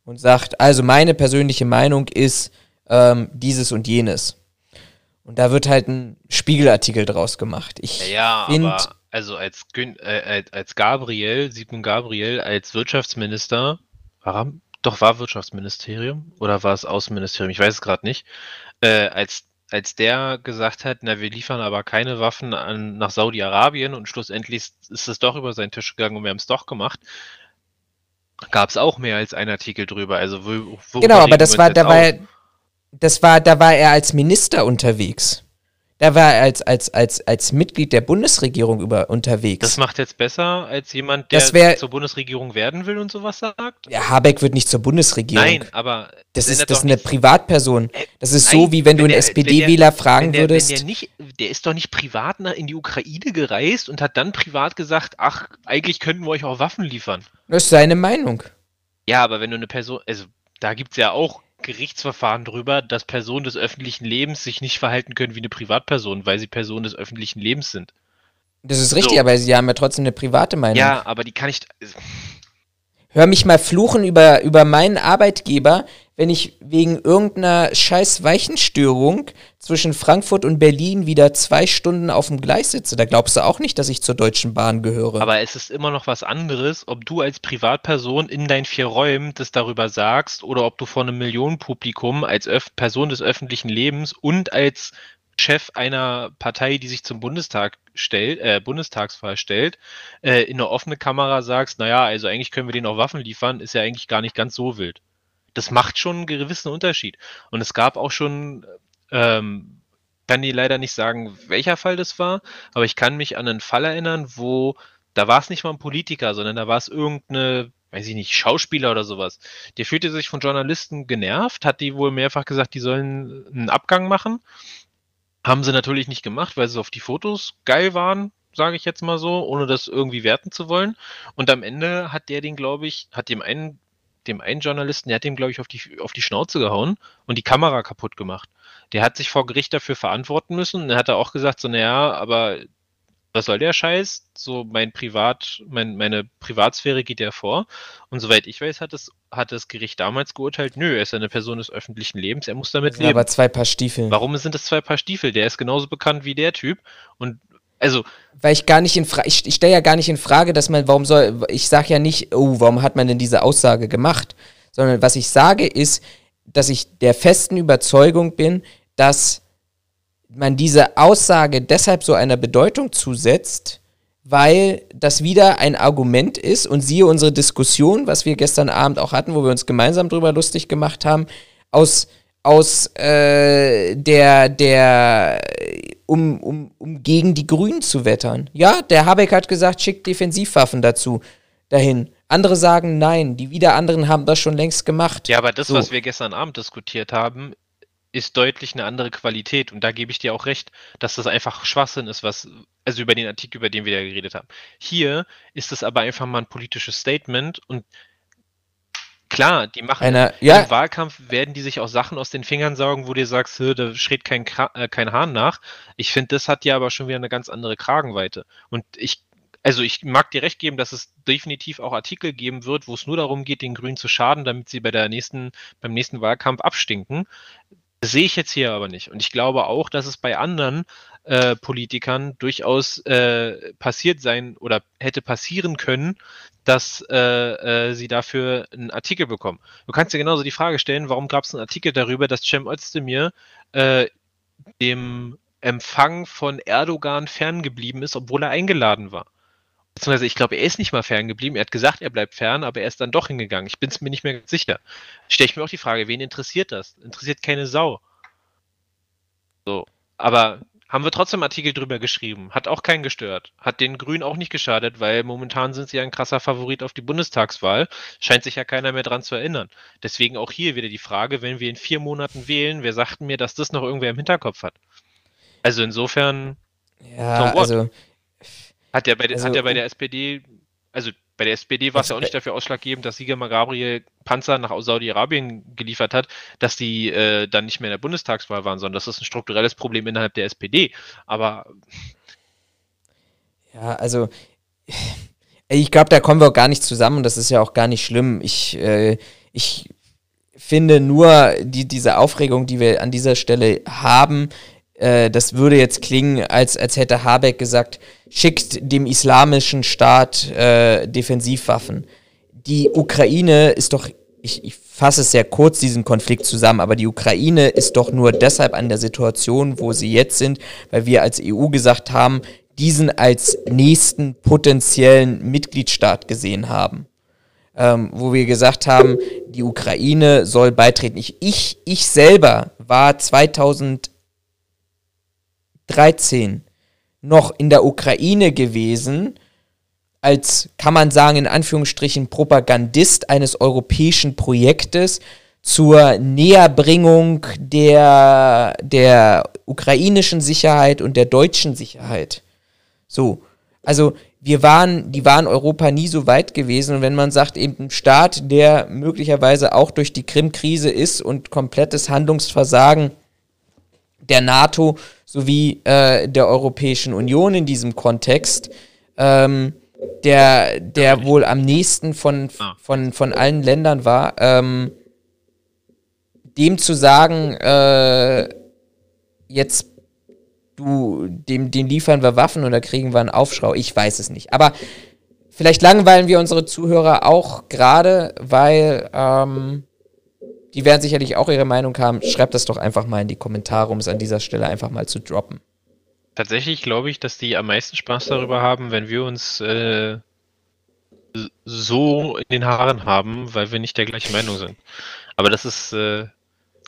S3: Und sagt, also meine persönliche Meinung ist ähm, dieses und jenes. Und da wird halt ein Spiegelartikel draus gemacht. Ich
S2: Ja, aber also als, Gün äh, als- Gabriel, Sigmund Gabriel, als Wirtschaftsminister, war er, doch war Wirtschaftsministerium? Oder war es Außenministerium, ich weiß es gerade nicht, äh, als, als der gesagt hat, na wir liefern aber keine Waffen an, nach Saudi-Arabien und schlussendlich ist es doch über seinen Tisch gegangen und wir haben es doch gemacht, gab es auch mehr als einen Artikel drüber. Also wo, worüber
S3: Genau, aber das war,
S2: uns
S3: das war, da war er als Minister unterwegs. Da war er als, als, als, als Mitglied der Bundesregierung über, unterwegs.
S2: Das macht jetzt besser als jemand, der
S3: wär-
S2: zur Bundesregierung werden will und sowas sagt?
S3: ja, Habeck wird nicht zur Bundesregierung.
S2: Nein, aber
S3: Das
S2: wenn
S3: ist,
S2: er
S3: das ist eine Privatperson.
S2: Äh,
S3: Das ist
S2: nein,
S3: so, wie wenn du einen SPD-Wähler
S2: wenn
S3: fragen
S2: wenn der,
S3: würdest.
S2: Wenn der, nicht, der ist doch nicht privat nach- in die Ukraine gereist und hat dann privat gesagt, ach, eigentlich könnten wir euch auch Waffen liefern.
S3: Das ist seine Meinung.
S2: Ja, aber wenn du eine Person, also da gibt es ja auch Gerichtsverfahren drüber, dass Personen des öffentlichen Lebens sich nicht verhalten können wie eine Privatperson, weil sie Personen des öffentlichen Lebens sind.
S3: Das ist richtig,
S2: So.
S3: aber sie haben ja trotzdem eine private Meinung.
S2: Ja, aber die kann ich.
S3: Hör mich mal fluchen über, über meinen Arbeitgeber, wenn ich wegen irgendeiner scheiß Weichenstörung zwischen Frankfurt und Berlin wieder zwei Stunden auf dem Gleis sitze. Da glaubst du auch nicht, dass ich zur Deutschen Bahn gehöre.
S2: Aber es ist immer noch was anderes, ob du als Privatperson in deinen vier Räumen das darüber sagst oder ob du vor einem Millionenpublikum als Öff Person des öffentlichen Lebens und als Chef einer Partei, die sich zum Bundestag stellt, äh, Bundestagswahl stellt, äh, in eine offene Kamera sagst, naja, also eigentlich können wir denen auch Waffen liefern, ist ja eigentlich gar nicht ganz so wild. Das macht schon einen gewissen Unterschied. Und es gab auch schon, ähm, kann dir leider nicht sagen, welcher Fall das war, aber ich kann mich an einen Fall erinnern, wo da war es nicht mal ein Politiker, sondern da war es irgendeine, weiß ich nicht, Schauspieler oder sowas. Der fühlte sich von Journalisten genervt, hat die wohl mehrfach gesagt, die sollen einen Abgang machen. Haben sie natürlich nicht gemacht, weil sie auf die Fotos geil waren, sage ich jetzt mal so, ohne das irgendwie werten zu wollen. Und am Ende hat der den, glaube ich, hat dem einen, dem einen Journalisten, der hat dem, glaube ich, auf die, auf die Schnauze gehauen und die Kamera kaputt gemacht. Der hat sich vor Gericht dafür verantworten müssen. Und er hat er auch gesagt, so, naja, aber was soll der Scheiß? So mein Privat, mein, meine Privatsphäre geht ja vor. Und soweit ich weiß, hat das, hat das Gericht damals geurteilt, nö, er ist eine Person des öffentlichen Lebens, er muss damit leben.
S3: aber zwei Paar Stiefel.
S2: Warum sind das zwei Paar Stiefel? Der ist genauso bekannt wie der Typ. Und also,
S3: Weil ich gar nicht in Frage, ich, ich stelle ja gar nicht in Frage, dass man, warum soll, ich sage ja nicht, oh, warum hat man denn diese Aussage gemacht? Sondern was ich sage ist, dass ich der festen Überzeugung bin, dass man diese Aussage deshalb so einer Bedeutung zusetzt, weil das wieder ein Argument ist und siehe unsere Diskussion, was wir gestern Abend auch hatten, wo wir uns gemeinsam drüber lustig gemacht haben, aus, aus äh, der, der, um, um, um gegen die Grünen zu wettern. Ja, der Habeck hat gesagt, schickt Defensivwaffen dazu, dahin. Andere sagen nein, die wieder anderen haben das schon längst gemacht.
S2: Ja, aber das, so. was wir gestern Abend diskutiert haben, ist deutlich eine andere Qualität. Und da gebe ich dir auch recht, dass das einfach Schwachsinn ist, was, also über den Artikel, über den wir ja geredet haben. Hier ist es aber einfach mal ein politisches Statement und klar, die machen
S3: Eine, ja.
S2: im Wahlkampf werden die sich auch Sachen aus den Fingern saugen, wo du sagst, da schreit kein, äh, kein Hahn nach. Ich finde, das hat ja aber schon wieder eine ganz andere Kragenweite. Und ich also ich mag dir recht geben, dass es definitiv auch Artikel geben wird, wo es nur darum geht, den Grünen zu schaden, damit sie bei der nächsten, beim nächsten Wahlkampf abstinken. Das sehe ich jetzt hier aber nicht. Und ich glaube auch, dass es bei anderen äh, Politikern durchaus äh, passiert sein oder hätte passieren können, dass äh, äh sie dafür einen Artikel bekommen. Du kannst dir genauso die Frage stellen, warum gab es einen Artikel darüber, dass Cem Özdemir äh, dem Empfang von Erdogan ferngeblieben ist, obwohl er eingeladen war. Beziehungsweise ich glaube, er ist nicht mal ferngeblieben. Er hat gesagt, er bleibt fern, aber er ist dann doch hingegangen. Ich bin es mir nicht mehr ganz sicher. Stelle ich mir auch die Frage, wen interessiert das? Interessiert keine Sau. So. Aber haben wir trotzdem Artikel drüber geschrieben. Hat auch keinen gestört. Hat den Grünen auch nicht geschadet, weil momentan sind sie ja ein krasser Favorit auf die Bundestagswahl. Scheint sich ja keiner mehr dran zu erinnern. Deswegen auch hier wieder die Frage, wenn wir in vier Monaten wählen, wer sagt mir, dass das noch irgendwer im Hinterkopf hat? Also insofern.
S3: Ja, so also
S2: hat ja bei, also, hat ja bei der SPD, also bei der SPD war es ja auch nicht dafür ausschlaggebend, dass Sieger Gabriel Panzer nach Saudi-Arabien geliefert hat, dass die äh, dann nicht mehr in der Bundestagswahl waren, sondern das ist ein strukturelles Problem innerhalb der SPD. Aber.
S3: Ja, also. Ich glaube, da kommen wir auch gar nicht zusammen und das ist ja auch gar nicht schlimm. Ich, äh, ich finde nur die, diese Aufregung, die wir an dieser Stelle haben, äh, das würde jetzt klingen, als, als hätte Habeck gesagt, schickt dem islamischen Staat äh, Defensivwaffen. Die Ukraine ist doch, ich, ich fasse es sehr kurz, diesen Konflikt zusammen, aber die Ukraine ist doch nur deshalb an der Situation, wo sie jetzt sind, weil wir als EU gesagt haben, diesen als nächsten potenziellen Mitgliedstaat gesehen haben. Ähm, wo wir gesagt haben, die Ukraine soll beitreten. Ich, ich, ich selber war 2000 13 noch in der Ukraine gewesen, als, kann man sagen, in Anführungsstrichen Propagandist eines europäischen Projektes zur Näherbringung der, der ukrainischen Sicherheit und der deutschen Sicherheit. So, also wir waren, die waren Europa nie so weit gewesen. Und wenn man sagt, eben ein Staat, der möglicherweise auch durch die Krim-Krise ist und komplettes Handlungsversagen der NATO sowie äh, der Europäischen Union in diesem Kontext, ähm, der, der wohl am nächsten von, ah. von, von allen Ländern war, ähm, dem zu sagen, äh, jetzt du, dem, dem liefern wir Waffen oder kriegen wir einen Aufschrau, ich weiß es nicht. Aber vielleicht langweilen wir unsere Zuhörer auch gerade, weil ähm, die werden sicherlich auch ihre Meinung haben. Schreibt das doch einfach mal in die Kommentare, um es an dieser Stelle einfach mal zu droppen.
S2: Tatsächlich glaube ich, dass die am meisten Spaß darüber haben, wenn wir uns äh, so in den Haaren haben, weil wir nicht der gleichen Meinung sind. Aber das ist äh,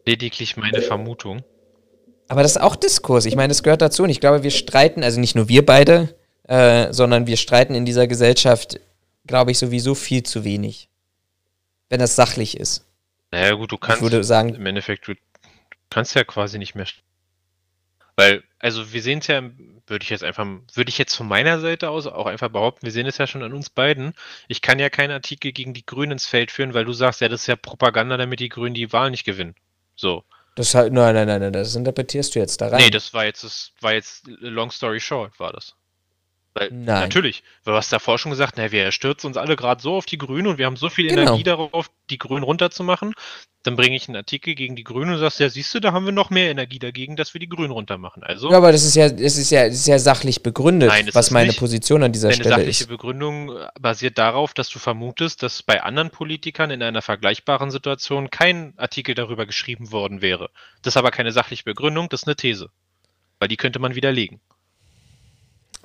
S2: lediglich meine Vermutung.
S3: Aber das ist auch Diskurs. Ich meine, das gehört dazu. Und ich glaube, wir streiten, also nicht nur wir beide, äh, sondern wir streiten in dieser Gesellschaft, glaube ich, sowieso viel zu wenig. Wenn das sachlich ist.
S2: Naja, gut, du kannst.
S3: Ich würde sagen.
S2: Im Endeffekt, du kannst ja quasi nicht mehr. Weil, also wir sehen es ja, würde ich jetzt einfach, würde ich jetzt von meiner Seite aus auch einfach behaupten, wir sehen es ja schon an uns beiden. Ich kann ja keinen Artikel gegen die Grünen ins Feld führen, weil du sagst, ja, das ist ja Propaganda, damit die Grünen die Wahl nicht gewinnen. So.
S3: Das halt, nein, nein, nein, nein, das interpretierst du jetzt da rein. Nee,
S2: das war jetzt, das war jetzt long story short, war das. Weil, Nein. Natürlich. Du hast davor schon gesagt, na, wir stürzen uns alle gerade so auf die Grünen und wir haben so viel genau. Energie darauf, die Grünen runterzumachen. Dann bringe ich einen Artikel gegen die Grünen und sagst, ja, siehst du, da haben wir noch mehr Energie dagegen, dass wir die Grünen runtermachen. Also,
S3: ja, aber das ist ja, das ist ja, das ist ja sachlich begründet, Nein, was meine nicht. Position an dieser Deine Stelle ist. Eine sachliche
S2: Begründung äh, basiert darauf, dass du vermutest, dass bei anderen Politikern in einer vergleichbaren Situation kein Artikel darüber geschrieben worden wäre. Das ist aber keine sachliche Begründung, das ist eine These. Weil die könnte man widerlegen.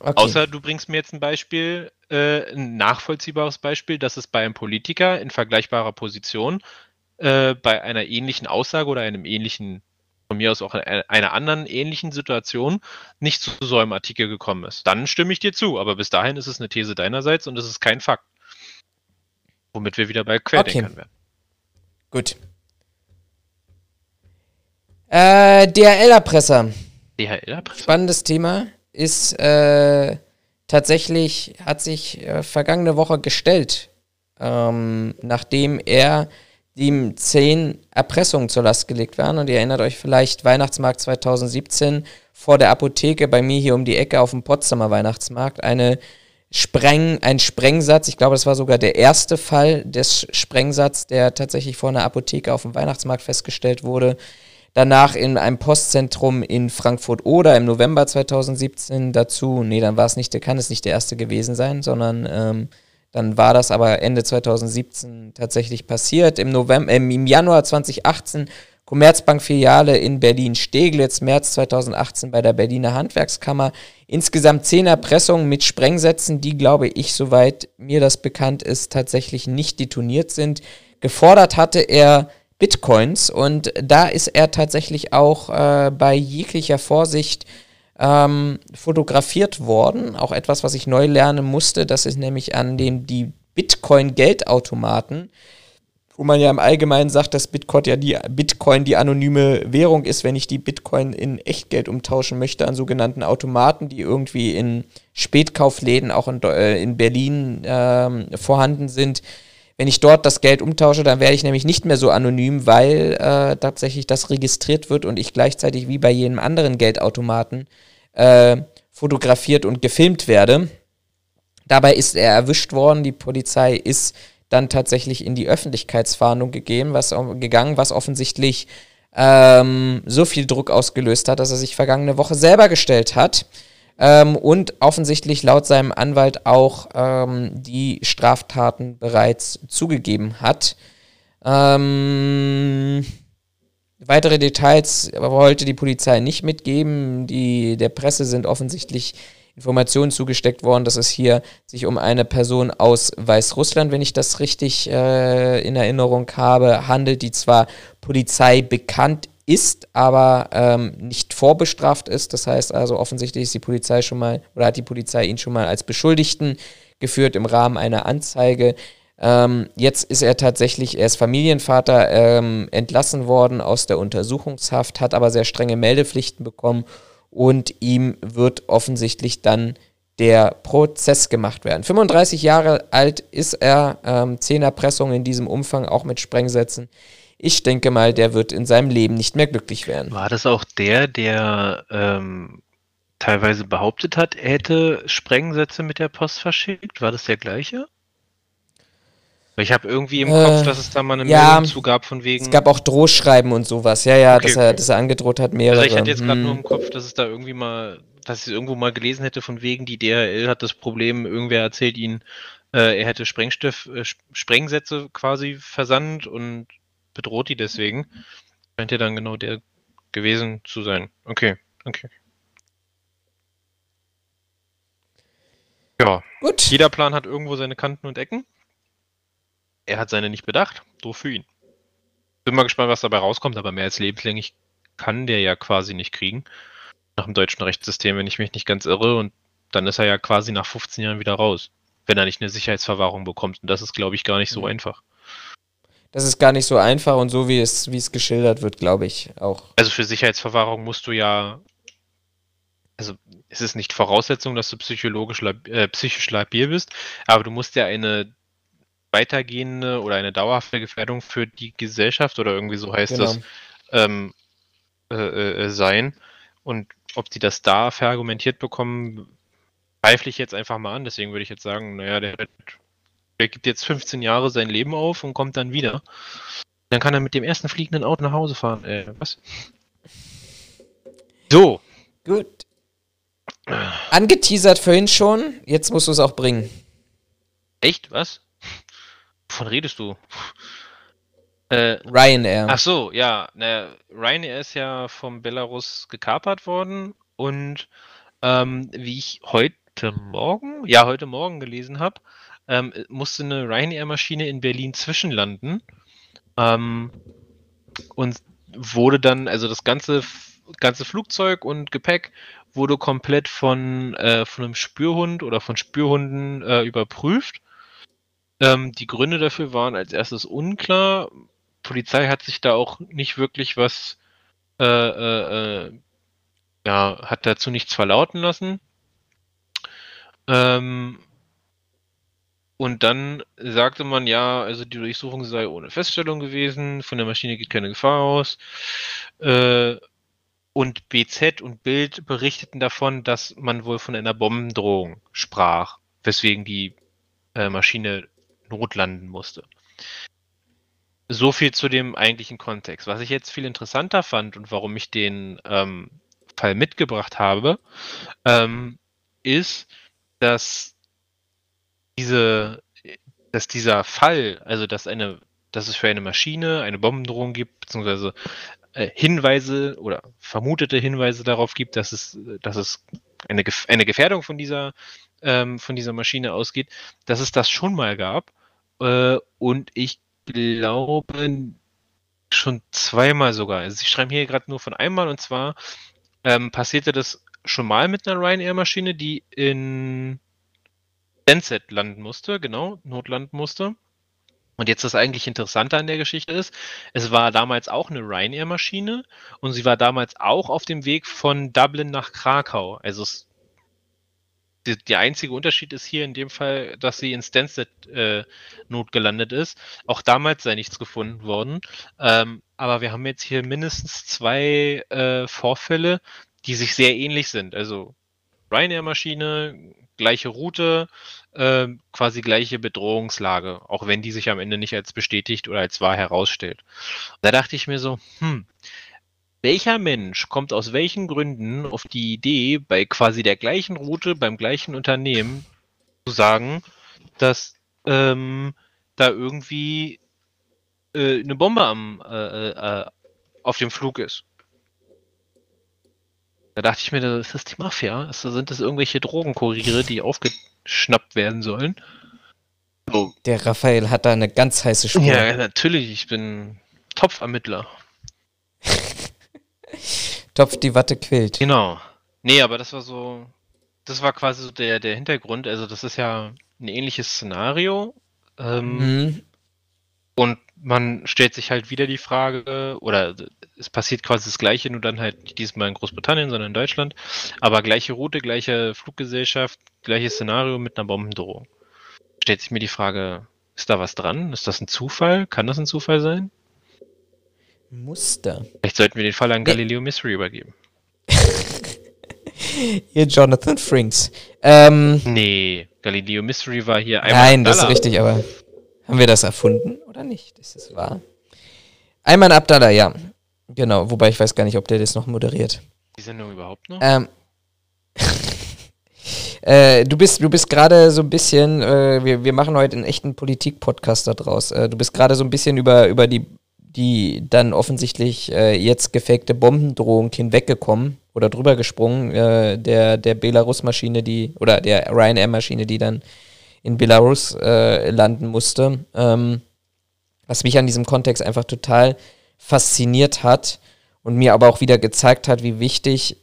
S2: Okay. Außer du bringst mir jetzt ein Beispiel, äh, ein nachvollziehbares Beispiel, dass es bei einem Politiker in vergleichbarer Position äh, bei einer ähnlichen Aussage oder einem ähnlichen, von mir aus auch einer anderen ähnlichen Situation nicht zu so einem Artikel gekommen ist. Dann stimme ich dir zu, aber bis dahin ist es eine These deinerseits und es ist kein Fakt. Womit wir wieder bei Querdenkern okay. werden.
S3: Gut. Äh, DHL-Erpresser. DHL-Erpresser? Spannendes Thema. Ist äh, tatsächlich, hat sich äh, vergangene Woche gestellt, ähm, nachdem er ihm zehn Erpressungen zur Last gelegt waren. Und ihr erinnert euch vielleicht, Weihnachtsmarkt 2017 vor der Apotheke bei mir hier um die Ecke auf dem Potsdamer Weihnachtsmarkt. Eine Spreng, ein Sprengsatz, ich glaube, das war sogar der erste Fall des Sprengsatzes, der tatsächlich vor einer Apotheke auf dem Weihnachtsmarkt festgestellt wurde. Danach in einem Postzentrum in Frankfurt oder im November 2017 dazu, nee, dann war es nicht, kann es nicht der erste gewesen sein, sondern ähm, dann war das aber Ende 2017 tatsächlich passiert. Im, November, äh, im Januar 2018 Commerzbank-Filiale in Berlin-Steglitz, März 2018 bei der Berliner Handwerkskammer. Insgesamt zehn Erpressungen mit Sprengsätzen, die, glaube ich, soweit mir das bekannt ist, tatsächlich nicht detoniert sind. Gefordert hatte er Bitcoins und da ist er tatsächlich auch äh, bei jeglicher Vorsicht ähm, fotografiert worden. Auch etwas, was ich neu lernen musste, das ist nämlich an dem die Bitcoin-Geldautomaten, wo man ja im Allgemeinen sagt, dass Bitcoin ja die Bitcoin die anonyme Währung ist, wenn ich die Bitcoin in Echtgeld umtauschen möchte, an sogenannten Automaten, die irgendwie in Spätkaufläden auch in, äh, in Berlin äh, vorhanden sind. Wenn ich dort das Geld umtausche, dann werde ich nämlich nicht mehr so anonym, weil äh, tatsächlich das registriert wird und ich gleichzeitig wie bei jedem anderen Geldautomaten äh, fotografiert und gefilmt werde. Dabei ist er erwischt worden. Die Polizei ist dann tatsächlich in die Öffentlichkeitsfahndung gegeben, was, gegangen, was offensichtlich ähm, so viel Druck ausgelöst hat, dass er sich vergangene Woche selber gestellt hat ähm, und offensichtlich laut seinem Anwalt auch ähm, die Straftaten bereits zugegeben hat. Ähm, weitere Details wollte die Polizei nicht mitgeben. Die, der Presse sind offensichtlich Informationen zugesteckt worden, dass es hier sich um eine Person aus Weißrussland, wenn ich das richtig äh, in Erinnerung habe, handelt, die zwar Polizei bekannt ist, aber ähm, nicht vorbestraft ist. Das heißt also, offensichtlich ist die Polizei schon mal oder hat die Polizei ihn schon mal als Beschuldigten geführt im Rahmen einer Anzeige. Ähm, jetzt ist er tatsächlich, er ist Familienvater, ähm, entlassen worden aus der Untersuchungshaft, hat aber sehr strenge Meldepflichten bekommen und ihm wird offensichtlich dann der Prozess gemacht werden. 35 Jahre alt ist er, ähm, 10 Erpressungen in diesem Umfang, auch mit Sprengsätzen. Ich denke mal, der wird in seinem Leben nicht mehr glücklich werden.
S2: War das auch der, der ähm, teilweise behauptet hat, er hätte Sprengsätze mit der Post verschickt? War das der gleiche? Ich habe irgendwie im äh, Kopf, dass es da mal eine
S3: ja, Meldung zu gab von wegen. Es gab auch Drohschreiben und sowas. Ja, ja, okay, dass, er, dass er angedroht hat, mehrere. Also
S2: ich hatte jetzt gerade hm. nur im Kopf, dass es da irgendwie mal, dass ich irgendwo mal gelesen hätte von wegen, die DHL hat das Problem, irgendwer erzählt ihnen, äh, er hätte Sprengstoff, äh, Sprengsätze quasi versandt und bedroht die deswegen. Scheint ja dann genau der gewesen zu sein. Okay, okay. Ja. Gut. Jeder Plan hat irgendwo seine Kanten und Ecken. Er hat seine nicht bedacht. Doof für ihn. Bin mal gespannt, was dabei rauskommt, aber mehr als lebenslänglich kann der ja quasi nicht kriegen. Nach dem deutschen Rechtssystem, wenn ich mich nicht ganz irre. Und dann ist er ja quasi nach 15 Jahren wieder raus. Wenn er nicht eine Sicherheitsverwahrung bekommt. Und das ist, glaube ich, gar nicht so mhm. einfach
S3: das ist gar nicht so einfach und so wie es, wie es geschildert wird, glaube ich auch.
S2: Also für Sicherheitsverwahrung musst du ja, also es ist nicht Voraussetzung, dass du psychologisch äh, psychisch labil bist, aber du musst ja eine weitergehende oder eine dauerhafte Gefährdung für die Gesellschaft oder irgendwie so heißt genau. das ähm, äh, äh, sein. Und ob die das da verargumentiert bekommen, zweifle ich jetzt einfach mal an. Deswegen würde ich jetzt sagen, naja, der wird er gibt jetzt 15 Jahre sein Leben auf und kommt dann wieder. Dann kann er mit dem ersten fliegenden Auto nach Hause fahren. Äh, was?
S3: So. Gut. Angeteasert vorhin schon, jetzt musst du es auch bringen.
S2: Echt? Was? Wovon redest du?
S3: Äh, Ryanair.
S2: Ach so, ja. Na, Ryanair ist ja vom Belarus gekapert worden und ähm, wie ich heute heute Morgen, ja, heute Morgen gelesen habe, ähm, musste eine Ryanair-Maschine in Berlin zwischenlanden ähm, und wurde dann, also das ganze, ganze Flugzeug und Gepäck wurde komplett von, äh, von einem Spürhund oder von Spürhunden äh, überprüft. Ähm, die Gründe dafür waren als erstes unklar. Polizei hat sich da auch nicht wirklich was, äh, äh, äh ja, hat dazu nichts verlauten lassen. Ähm, und dann sagte man ja, also die Durchsuchung sei ohne Feststellung gewesen, von der Maschine geht keine Gefahr aus. Äh, und BZ und Bild berichteten davon, dass man wohl von einer Bombendrohung sprach, weswegen die äh, Maschine notlanden musste. So viel zu dem eigentlichen Kontext. Was ich jetzt viel interessanter fand und warum ich den ähm, Fall mitgebracht habe, ähm, ist, dass diese, dass dieser Fall, also dass eine, dass es für eine Maschine eine Bombendrohung gibt, beziehungsweise äh, Hinweise oder vermutete Hinweise darauf gibt, dass es, dass es eine, eine Gefährdung von dieser, ähm, von dieser Maschine ausgeht, dass es das schon mal gab. Äh, und ich glaube schon zweimal sogar. Also ich schreibe hier gerade nur von einmal und zwar ähm, passierte das schon mal mit einer Ryanair-Maschine, die in Stansted landen musste, genau, notlanden musste. Und jetzt das eigentlich Interessante an der Geschichte ist, es war damals auch eine Ryanair-Maschine und sie war damals auch auf dem Weg von Dublin nach Krakau. Also es, die, der einzige Unterschied ist hier in dem Fall, dass sie in Stansted äh, notgelandet ist. Auch damals sei nichts gefunden worden. Ähm, aber wir haben jetzt hier mindestens zwei äh, Vorfälle, die sich sehr ähnlich sind. Also Ryanair-Maschine, gleiche Route, äh, quasi gleiche Bedrohungslage, auch wenn die sich am Ende nicht als bestätigt oder als wahr herausstellt. Da dachte ich mir so, hm, welcher Mensch kommt aus welchen Gründen auf die Idee, bei quasi der gleichen Route, beim gleichen Unternehmen zu sagen, dass ähm, da irgendwie äh, eine Bombe am, äh, äh, auf dem Flug ist? Da dachte ich mir, das ist die Mafia. Sind das irgendwelche Drogenkuriere, die aufgeschnappt werden sollen?
S3: Oh. Der Raphael hat da eine ganz heiße Spur.
S2: Ja, natürlich. Ich bin Topfermittler.
S3: Topf die Watte quillt.
S2: Genau. Nee, aber das war so. Das war quasi so der, der Hintergrund. Also, das ist ja ein ähnliches Szenario. Ähm, mhm. Und man stellt sich halt wieder die Frage, oder es passiert quasi das Gleiche, nur dann halt nicht diesmal in Großbritannien, sondern in Deutschland. Aber gleiche Route, gleiche Fluggesellschaft, gleiches Szenario mit einer Bombendrohung. Stellt sich mir die Frage, ist da was dran? Ist das ein Zufall? Kann das ein Zufall sein?
S3: Muster.
S2: Vielleicht sollten wir den Fall an Galileo Mystery übergeben.
S3: hier Jonathan Frinks. Ähm,
S2: nee, Galileo Mystery war hier einmal.
S3: Nein, das ist richtig, aber haben wir das erfunden oder nicht? Ist das wahr? Ayman Abdallah, ja. Genau, wobei ich weiß gar nicht, ob der das noch moderiert.
S2: Die Sendung überhaupt noch?
S3: Ähm, äh, du bist, du bist gerade so ein bisschen, äh, wir, wir machen heute einen echten Politik-Podcast daraus. Äh, du bist gerade so ein bisschen über, über die, die dann offensichtlich äh, jetzt gefakte Bombendrohung hinweggekommen oder drüber gesprungen, äh, der, der Belarus-Maschine, die, oder der Ryanair-Maschine, die dann in Belarus äh, landen musste. Ähm, was mich an diesem Kontext einfach total fasziniert hat und mir aber auch wieder gezeigt hat, wie wichtig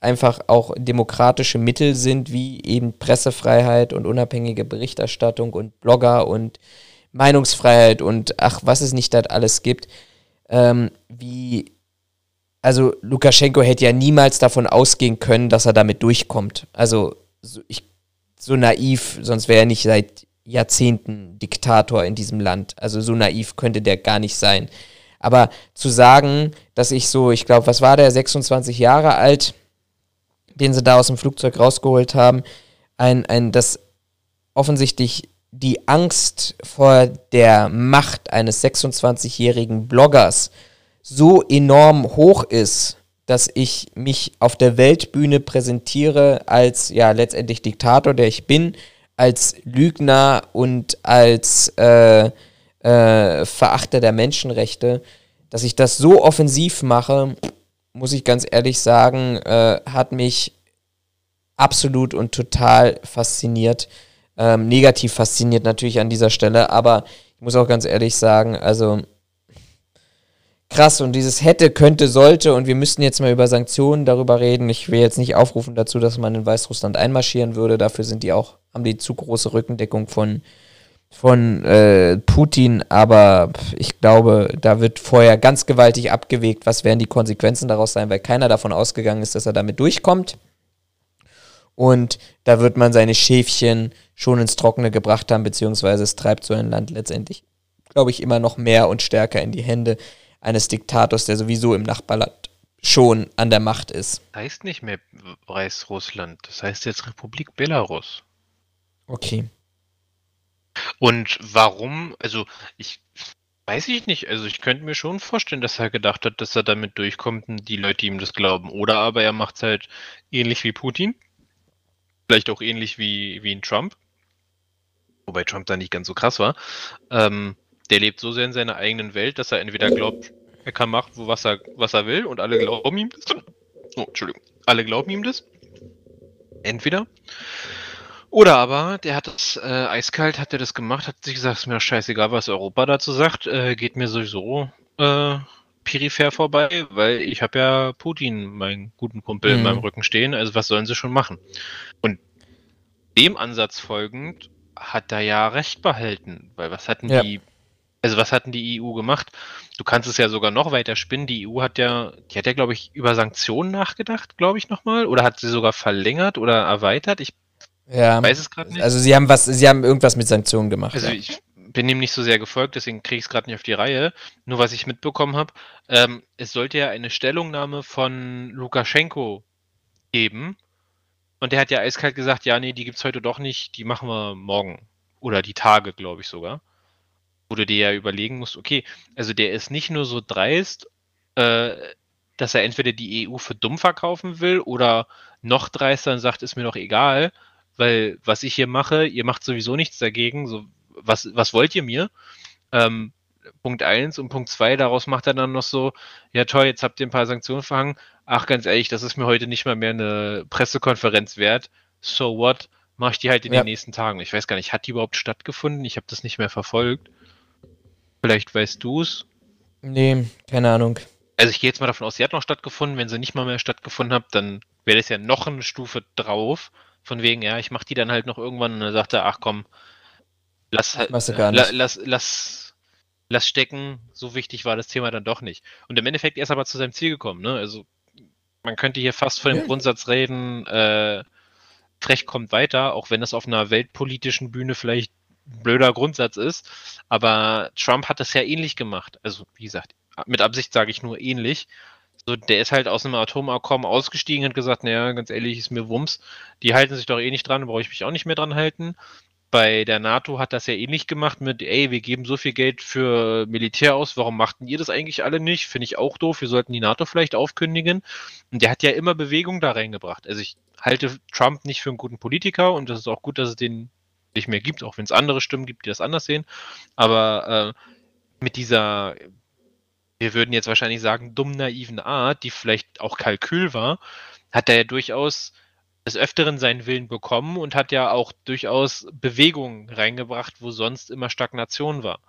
S3: einfach auch demokratische Mittel sind, wie eben Pressefreiheit und unabhängige Berichterstattung und Blogger und Meinungsfreiheit und ach, was es nicht dort alles gibt. Ähm, wie, also Lukaschenko hätte ja niemals davon ausgehen können, dass er damit durchkommt. Also so, ich, so naiv, sonst wäre er nicht seit Jahrzehnten Diktator in diesem Land. Also so naiv könnte der gar nicht sein. Aber zu sagen, dass ich so, ich glaube, was war der, 26 Jahre alt, den sie da aus dem Flugzeug rausgeholt haben, ein, ein, dass offensichtlich die Angst vor der Macht eines 26-jährigen Bloggers so enorm hoch ist, dass ich mich auf der Weltbühne präsentiere als ja letztendlich Diktator, der ich bin, als Lügner und als äh, äh, Verachter der Menschenrechte, dass ich das so offensiv mache, muss ich ganz ehrlich sagen, äh, hat mich absolut und total fasziniert. Ähm, negativ fasziniert natürlich an dieser Stelle, aber ich muss auch ganz ehrlich sagen, also krass und dieses hätte, könnte, sollte und wir müssten jetzt mal über Sanktionen darüber reden. Ich will jetzt nicht aufrufen dazu, dass man in Weißrussland einmarschieren würde. Dafür sind die auch, haben die zu große Rückendeckung von, von äh, Putin, aber ich glaube, da wird vorher ganz gewaltig abgewegt, was werden die Konsequenzen daraus sein, weil keiner davon ausgegangen ist, dass er damit durchkommt. Und da wird man seine Schäfchen schon ins Trockene gebracht haben, beziehungsweise es treibt so ein Land letztendlich, glaube ich, immer noch mehr und stärker in die Hände eines Diktators, der sowieso im Nachbarland schon an der Macht ist.
S2: Das heißt nicht mehr Weißrussland, das heißt jetzt Republik Belarus.
S3: Okay.
S2: Und warum, also ich weiß ich nicht, also ich könnte mir schon vorstellen, dass er gedacht hat, dass er damit durchkommt und die Leute ihm das glauben. Oder aber er macht es halt ähnlich wie Putin. Vielleicht auch ähnlich wie, wie ein Trump. Wobei Trump da nicht ganz so krass war. Ähm, der lebt so sehr in seiner eigenen Welt, dass er entweder glaubt, er kann machen, was er, was er will und alle glauben ihm das. Oh, Entschuldigung. Alle glauben ihm das. Entweder. Oder aber, der hat das äh, eiskalt, hat er das gemacht, hat sich gesagt, ist mir scheißegal, was Europa dazu sagt, äh, geht mir sowieso äh, peripher vorbei, weil ich habe ja Putin, meinen guten Kumpel, mhm. in meinem Rücken stehen, also was sollen sie schon machen? Und dem Ansatz folgend hat er ja recht behalten, weil was hatten ja. die also was hatten die EU gemacht? Du kannst es ja sogar noch weiter spinnen. Die EU hat ja, die hat ja, glaube ich, über Sanktionen nachgedacht, glaube ich, nochmal. Oder hat sie sogar verlängert oder erweitert? Ich
S3: ja, weiß es gerade nicht. Also sie haben was, sie haben irgendwas mit Sanktionen gemacht.
S2: Also
S3: ja.
S2: ich bin dem nicht so sehr gefolgt, deswegen kriege ich es gerade nicht auf die Reihe. Nur was ich mitbekommen habe, ähm, es sollte ja eine Stellungnahme von Lukaschenko geben. Und der hat ja eiskalt gesagt, ja, nee, die gibt es heute doch nicht, die machen wir morgen. Oder die Tage, glaube ich sogar wo du dir ja überlegen musst, okay, also der ist nicht nur so dreist, äh, dass er entweder die EU für dumm verkaufen will oder noch dreister und sagt, ist mir doch egal, weil was ich hier mache, ihr macht sowieso nichts dagegen, so, was, was wollt ihr mir? Ähm, Punkt 1 und Punkt 2, daraus macht er dann noch so, ja toll, jetzt habt ihr ein paar Sanktionen verhangen, ach ganz ehrlich, das ist mir heute nicht mal mehr eine Pressekonferenz wert, so what, mache ich die halt in ja. den nächsten Tagen. Ich weiß gar nicht, hat die überhaupt stattgefunden? Ich habe das nicht mehr verfolgt. Vielleicht weißt du es.
S3: Nee, keine Ahnung.
S2: Also ich gehe jetzt mal davon aus, sie hat noch stattgefunden. Wenn sie nicht mal mehr stattgefunden hat, dann wäre das ja noch eine Stufe drauf. Von wegen, ja, ich mache die dann halt noch irgendwann und dann sagt er, ach komm, lass halt, la, lass, lass, lass stecken. So wichtig war das Thema dann doch nicht. Und im Endeffekt er ist aber zu seinem Ziel gekommen. Ne? Also man könnte hier fast von dem ja. Grundsatz reden, äh, Frech kommt weiter, auch wenn das auf einer weltpolitischen Bühne vielleicht blöder Grundsatz ist. Aber Trump hat das ja ähnlich gemacht. Also, wie gesagt, mit Absicht sage ich nur ähnlich. So, der ist halt aus einem Atomabkommen ausgestiegen und gesagt, naja, ganz ehrlich, ist mir Wumms. Die halten sich doch eh nicht dran, brauche ich mich auch nicht mehr dran halten. Bei der NATO hat das ja ähnlich gemacht mit, ey, wir geben so viel Geld für Militär aus, warum machten ihr das eigentlich alle nicht? Finde ich auch doof, wir sollten die NATO vielleicht aufkündigen. Und der hat ja immer Bewegung da reingebracht. Also ich halte Trump nicht für einen guten Politiker und das ist auch gut, dass es den nicht mehr gibt, auch wenn es andere Stimmen gibt, die das anders sehen. Aber äh, mit dieser, wir würden jetzt wahrscheinlich sagen, dumm naiven Art, die vielleicht auch Kalkül war, hat er ja durchaus des Öfteren seinen Willen bekommen und hat ja auch durchaus Bewegung reingebracht, wo sonst immer Stagnation war.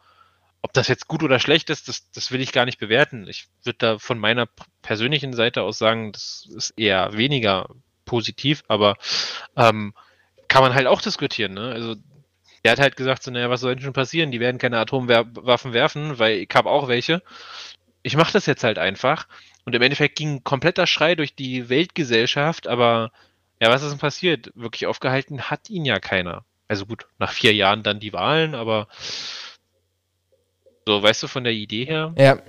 S2: Ob das jetzt gut oder schlecht ist, das, das will ich gar nicht bewerten. Ich würde da von meiner persönlichen Seite aus sagen, das ist eher weniger positiv, aber ähm, kann man halt auch diskutieren, ne? Also der hat halt gesagt, so, naja, was soll denn schon passieren? Die werden keine Atomwaffen werfen, weil ich habe auch welche. Ich mache das jetzt halt einfach. Und im Endeffekt ging ein kompletter Schrei durch die Weltgesellschaft, aber ja, was ist denn passiert? Wirklich aufgehalten hat ihn ja keiner. Also gut, nach vier Jahren dann die Wahlen, aber so, weißt du, von der Idee her?
S3: Ja.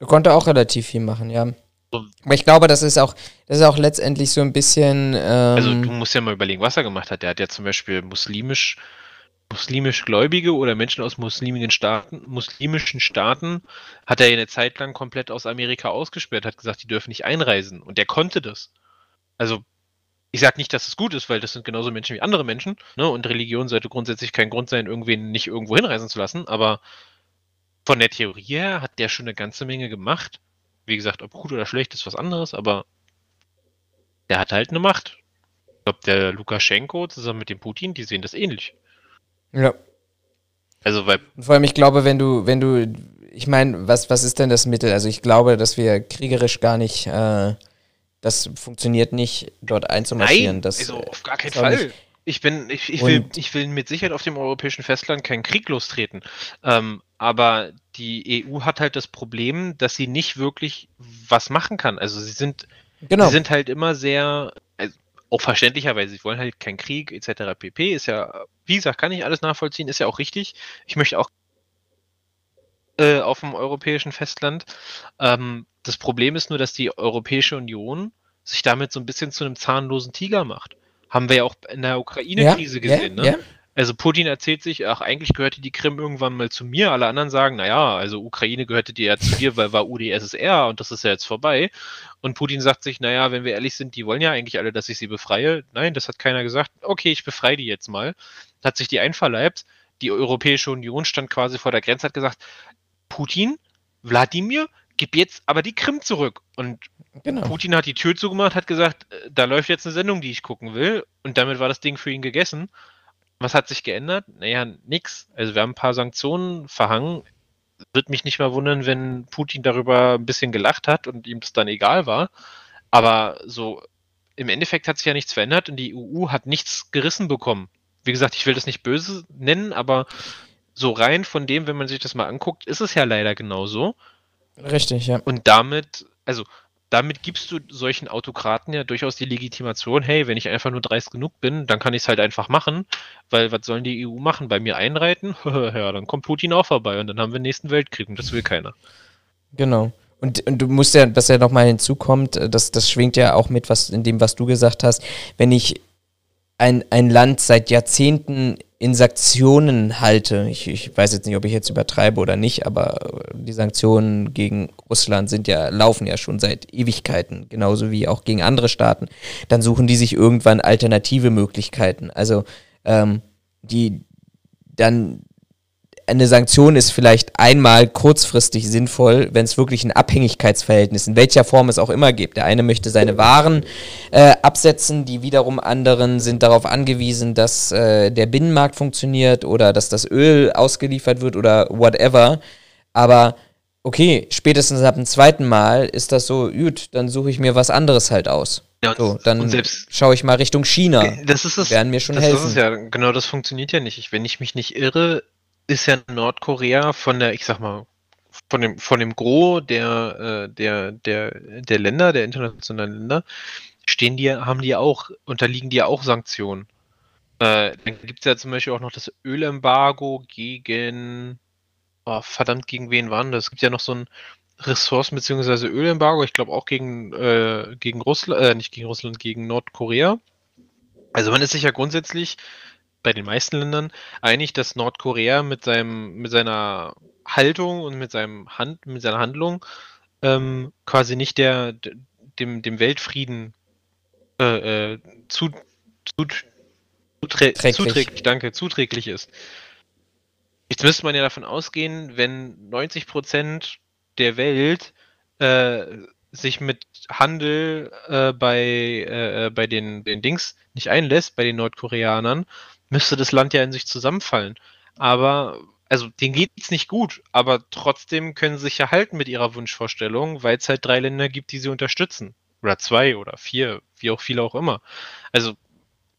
S3: Er konnte auch relativ viel machen, ja. Aber ich glaube, das ist auch, das ist auch letztendlich so ein bisschen. Ähm
S2: also du musst ja mal überlegen, was er gemacht hat. Der hat ja zum Beispiel muslimisch, muslimisch Gläubige oder Menschen aus muslimischen Staaten, muslimischen Staaten, hat er ja eine Zeit lang komplett aus Amerika ausgesperrt, hat gesagt, die dürfen nicht einreisen. Und der konnte das. Also ich sage nicht, dass es gut ist, weil das sind genauso Menschen wie andere Menschen, ne? Und Religion sollte grundsätzlich kein Grund sein, irgendwen nicht irgendwo hinreisen zu lassen, aber von der Theorie her hat der schon eine ganze Menge gemacht. Wie gesagt, ob gut oder schlecht ist was anderes, aber der hat halt eine Macht. glaube, der Lukaschenko zusammen mit dem Putin, die sehen das ähnlich.
S3: Ja.
S2: Also, weil.
S3: Und vor allem, ich glaube, wenn du, wenn du, ich meine, was, was ist denn das Mittel? Also ich glaube, dass wir kriegerisch gar nicht, äh, das funktioniert nicht, dort einzumarschieren.
S2: Nein,
S3: das,
S2: also auf gar keinen Fall.
S3: nicht-
S2: Ich bin, ich, ich, will, ich will mit Sicherheit auf dem europäischen Festland keinen Krieg lostreten. Ähm, aber die EU hat halt das Problem, dass sie nicht wirklich was machen kann. Also sie sind,
S3: Genau.
S2: sie sind halt immer sehr, also auch verständlicherweise, sie wollen halt keinen Krieg etc. pp. Ist ja, wie gesagt, kann ich alles nachvollziehen, ist ja auch richtig. Ich möchte auch äh, auf dem europäischen Festland. Ähm, das Problem ist nur, dass die Europäische Union sich damit so ein bisschen zu einem zahnlosen Tiger macht. Haben wir ja auch in der Ukraine-Krise gesehen.
S3: ja,
S2: ne?
S3: ja.
S2: Also Putin erzählt sich, ach, eigentlich gehörte die Krim irgendwann mal zu mir. Alle anderen sagen, naja, also Ukraine gehörte die ja zu dir, weil war UdSSR und das ist ja jetzt vorbei. Und Putin sagt sich, naja, wenn wir ehrlich sind, die wollen ja eigentlich alle, dass ich sie befreie. Nein, das hat keiner gesagt. Okay, ich befreie die jetzt mal. Hat sich die einverleibt. Die Europäische Union stand quasi vor der Grenze, hat gesagt, Putin, Wladimir, gib jetzt aber die Krim zurück. Und
S3: Genau.
S2: Putin hat die Tür zugemacht, hat gesagt, äh, da läuft jetzt eine Sendung, die ich gucken will. Und damit war das Ding für ihn gegessen. Was hat sich geändert? Naja, nix. Also wir haben ein paar Sanktionen verhangen. Wird mich nicht mal wundern, wenn Putin darüber ein bisschen gelacht hat und ihm das dann egal war. Aber so im Endeffekt hat sich ja nichts verändert und die EU hat nichts gerissen bekommen. Wie gesagt, ich will das nicht böse nennen, aber so rein von dem, wenn man sich das mal anguckt, ist es ja leider genauso.
S3: Richtig, ja.
S2: Und damit, also damit gibst du solchen Autokraten ja durchaus die Legitimation, hey, wenn ich einfach nur dreist genug bin, dann kann ich es halt einfach machen, weil was sollen die EU machen? Bei mir einreiten? ja, dann kommt Putin auch vorbei und dann haben wir den nächsten Weltkrieg und das will keiner.
S3: Genau. Und, und du musst ja, was ja nochmal hinzukommt, äh, das, das schwingt ja auch mit, was in dem, was du gesagt hast, wenn ich ein, ein Land seit Jahrzehnten in Sanktionen halte, ich, ich weiß jetzt nicht, ob ich jetzt übertreibe oder nicht, aber die Sanktionen gegen Russland sind ja, laufen ja schon seit Ewigkeiten, genauso wie auch gegen andere Staaten, dann suchen die sich irgendwann alternative Möglichkeiten. Also ähm, die dann eine Sanktion ist vielleicht einmal kurzfristig sinnvoll, wenn es wirklich ein Abhängigkeitsverhältnis in welcher Form es auch immer gibt. Der eine möchte seine Waren äh, absetzen, die wiederum anderen sind darauf angewiesen, dass äh, der Binnenmarkt funktioniert oder dass das Öl ausgeliefert wird oder whatever. Aber okay, spätestens ab dem zweiten Mal ist das so, gut, dann suche ich mir was anderes halt aus.
S2: Ja, und-
S3: so, dann schaue ich mal Richtung China.
S2: Das ist es.
S3: werden mir schon
S2: das,
S3: helfen.
S2: Ist ja, genau, das funktioniert ja nicht. Ich, wenn ich mich nicht irre, ist ja Nordkorea von der, ich sag mal, von dem, von dem Gros der, äh, der, der, der Länder, der internationalen Länder, stehen die, haben die auch, unterliegen die ja auch Sanktionen. Äh, dann gibt es ja zum Beispiel auch noch das Ölembargo gegen, oh, verdammt, gegen wen waren das? Es gibt ja noch so ein Ressourcen- bzw. Ölembargo, ich glaube auch gegen, äh, gegen Russland, äh, nicht gegen Russland, gegen Nordkorea. Also man ist sich ja grundsätzlich bei den meisten Ländern einig, dass Nordkorea mit seinem, mit seiner Haltung und mit seinem Hand, mit seiner Handlung ähm, quasi nicht der dem, dem Weltfrieden äh, äh, zu, zu, zuträ
S3: Träglich.
S2: zuträglich, danke, zuträglich ist. Jetzt müsste man ja davon ausgehen, wenn 90 Prozent der Welt äh, sich mit Handel äh, bei, äh, äh, bei den, den Dings nicht einlässt, bei den Nordkoreanern, müsste das Land ja in sich zusammenfallen. Aber, also denen geht es nicht gut, aber trotzdem können sie sich ja halten mit ihrer Wunschvorstellung, weil es halt drei Länder gibt, die sie unterstützen. Oder zwei oder vier, wie auch viele auch immer. Also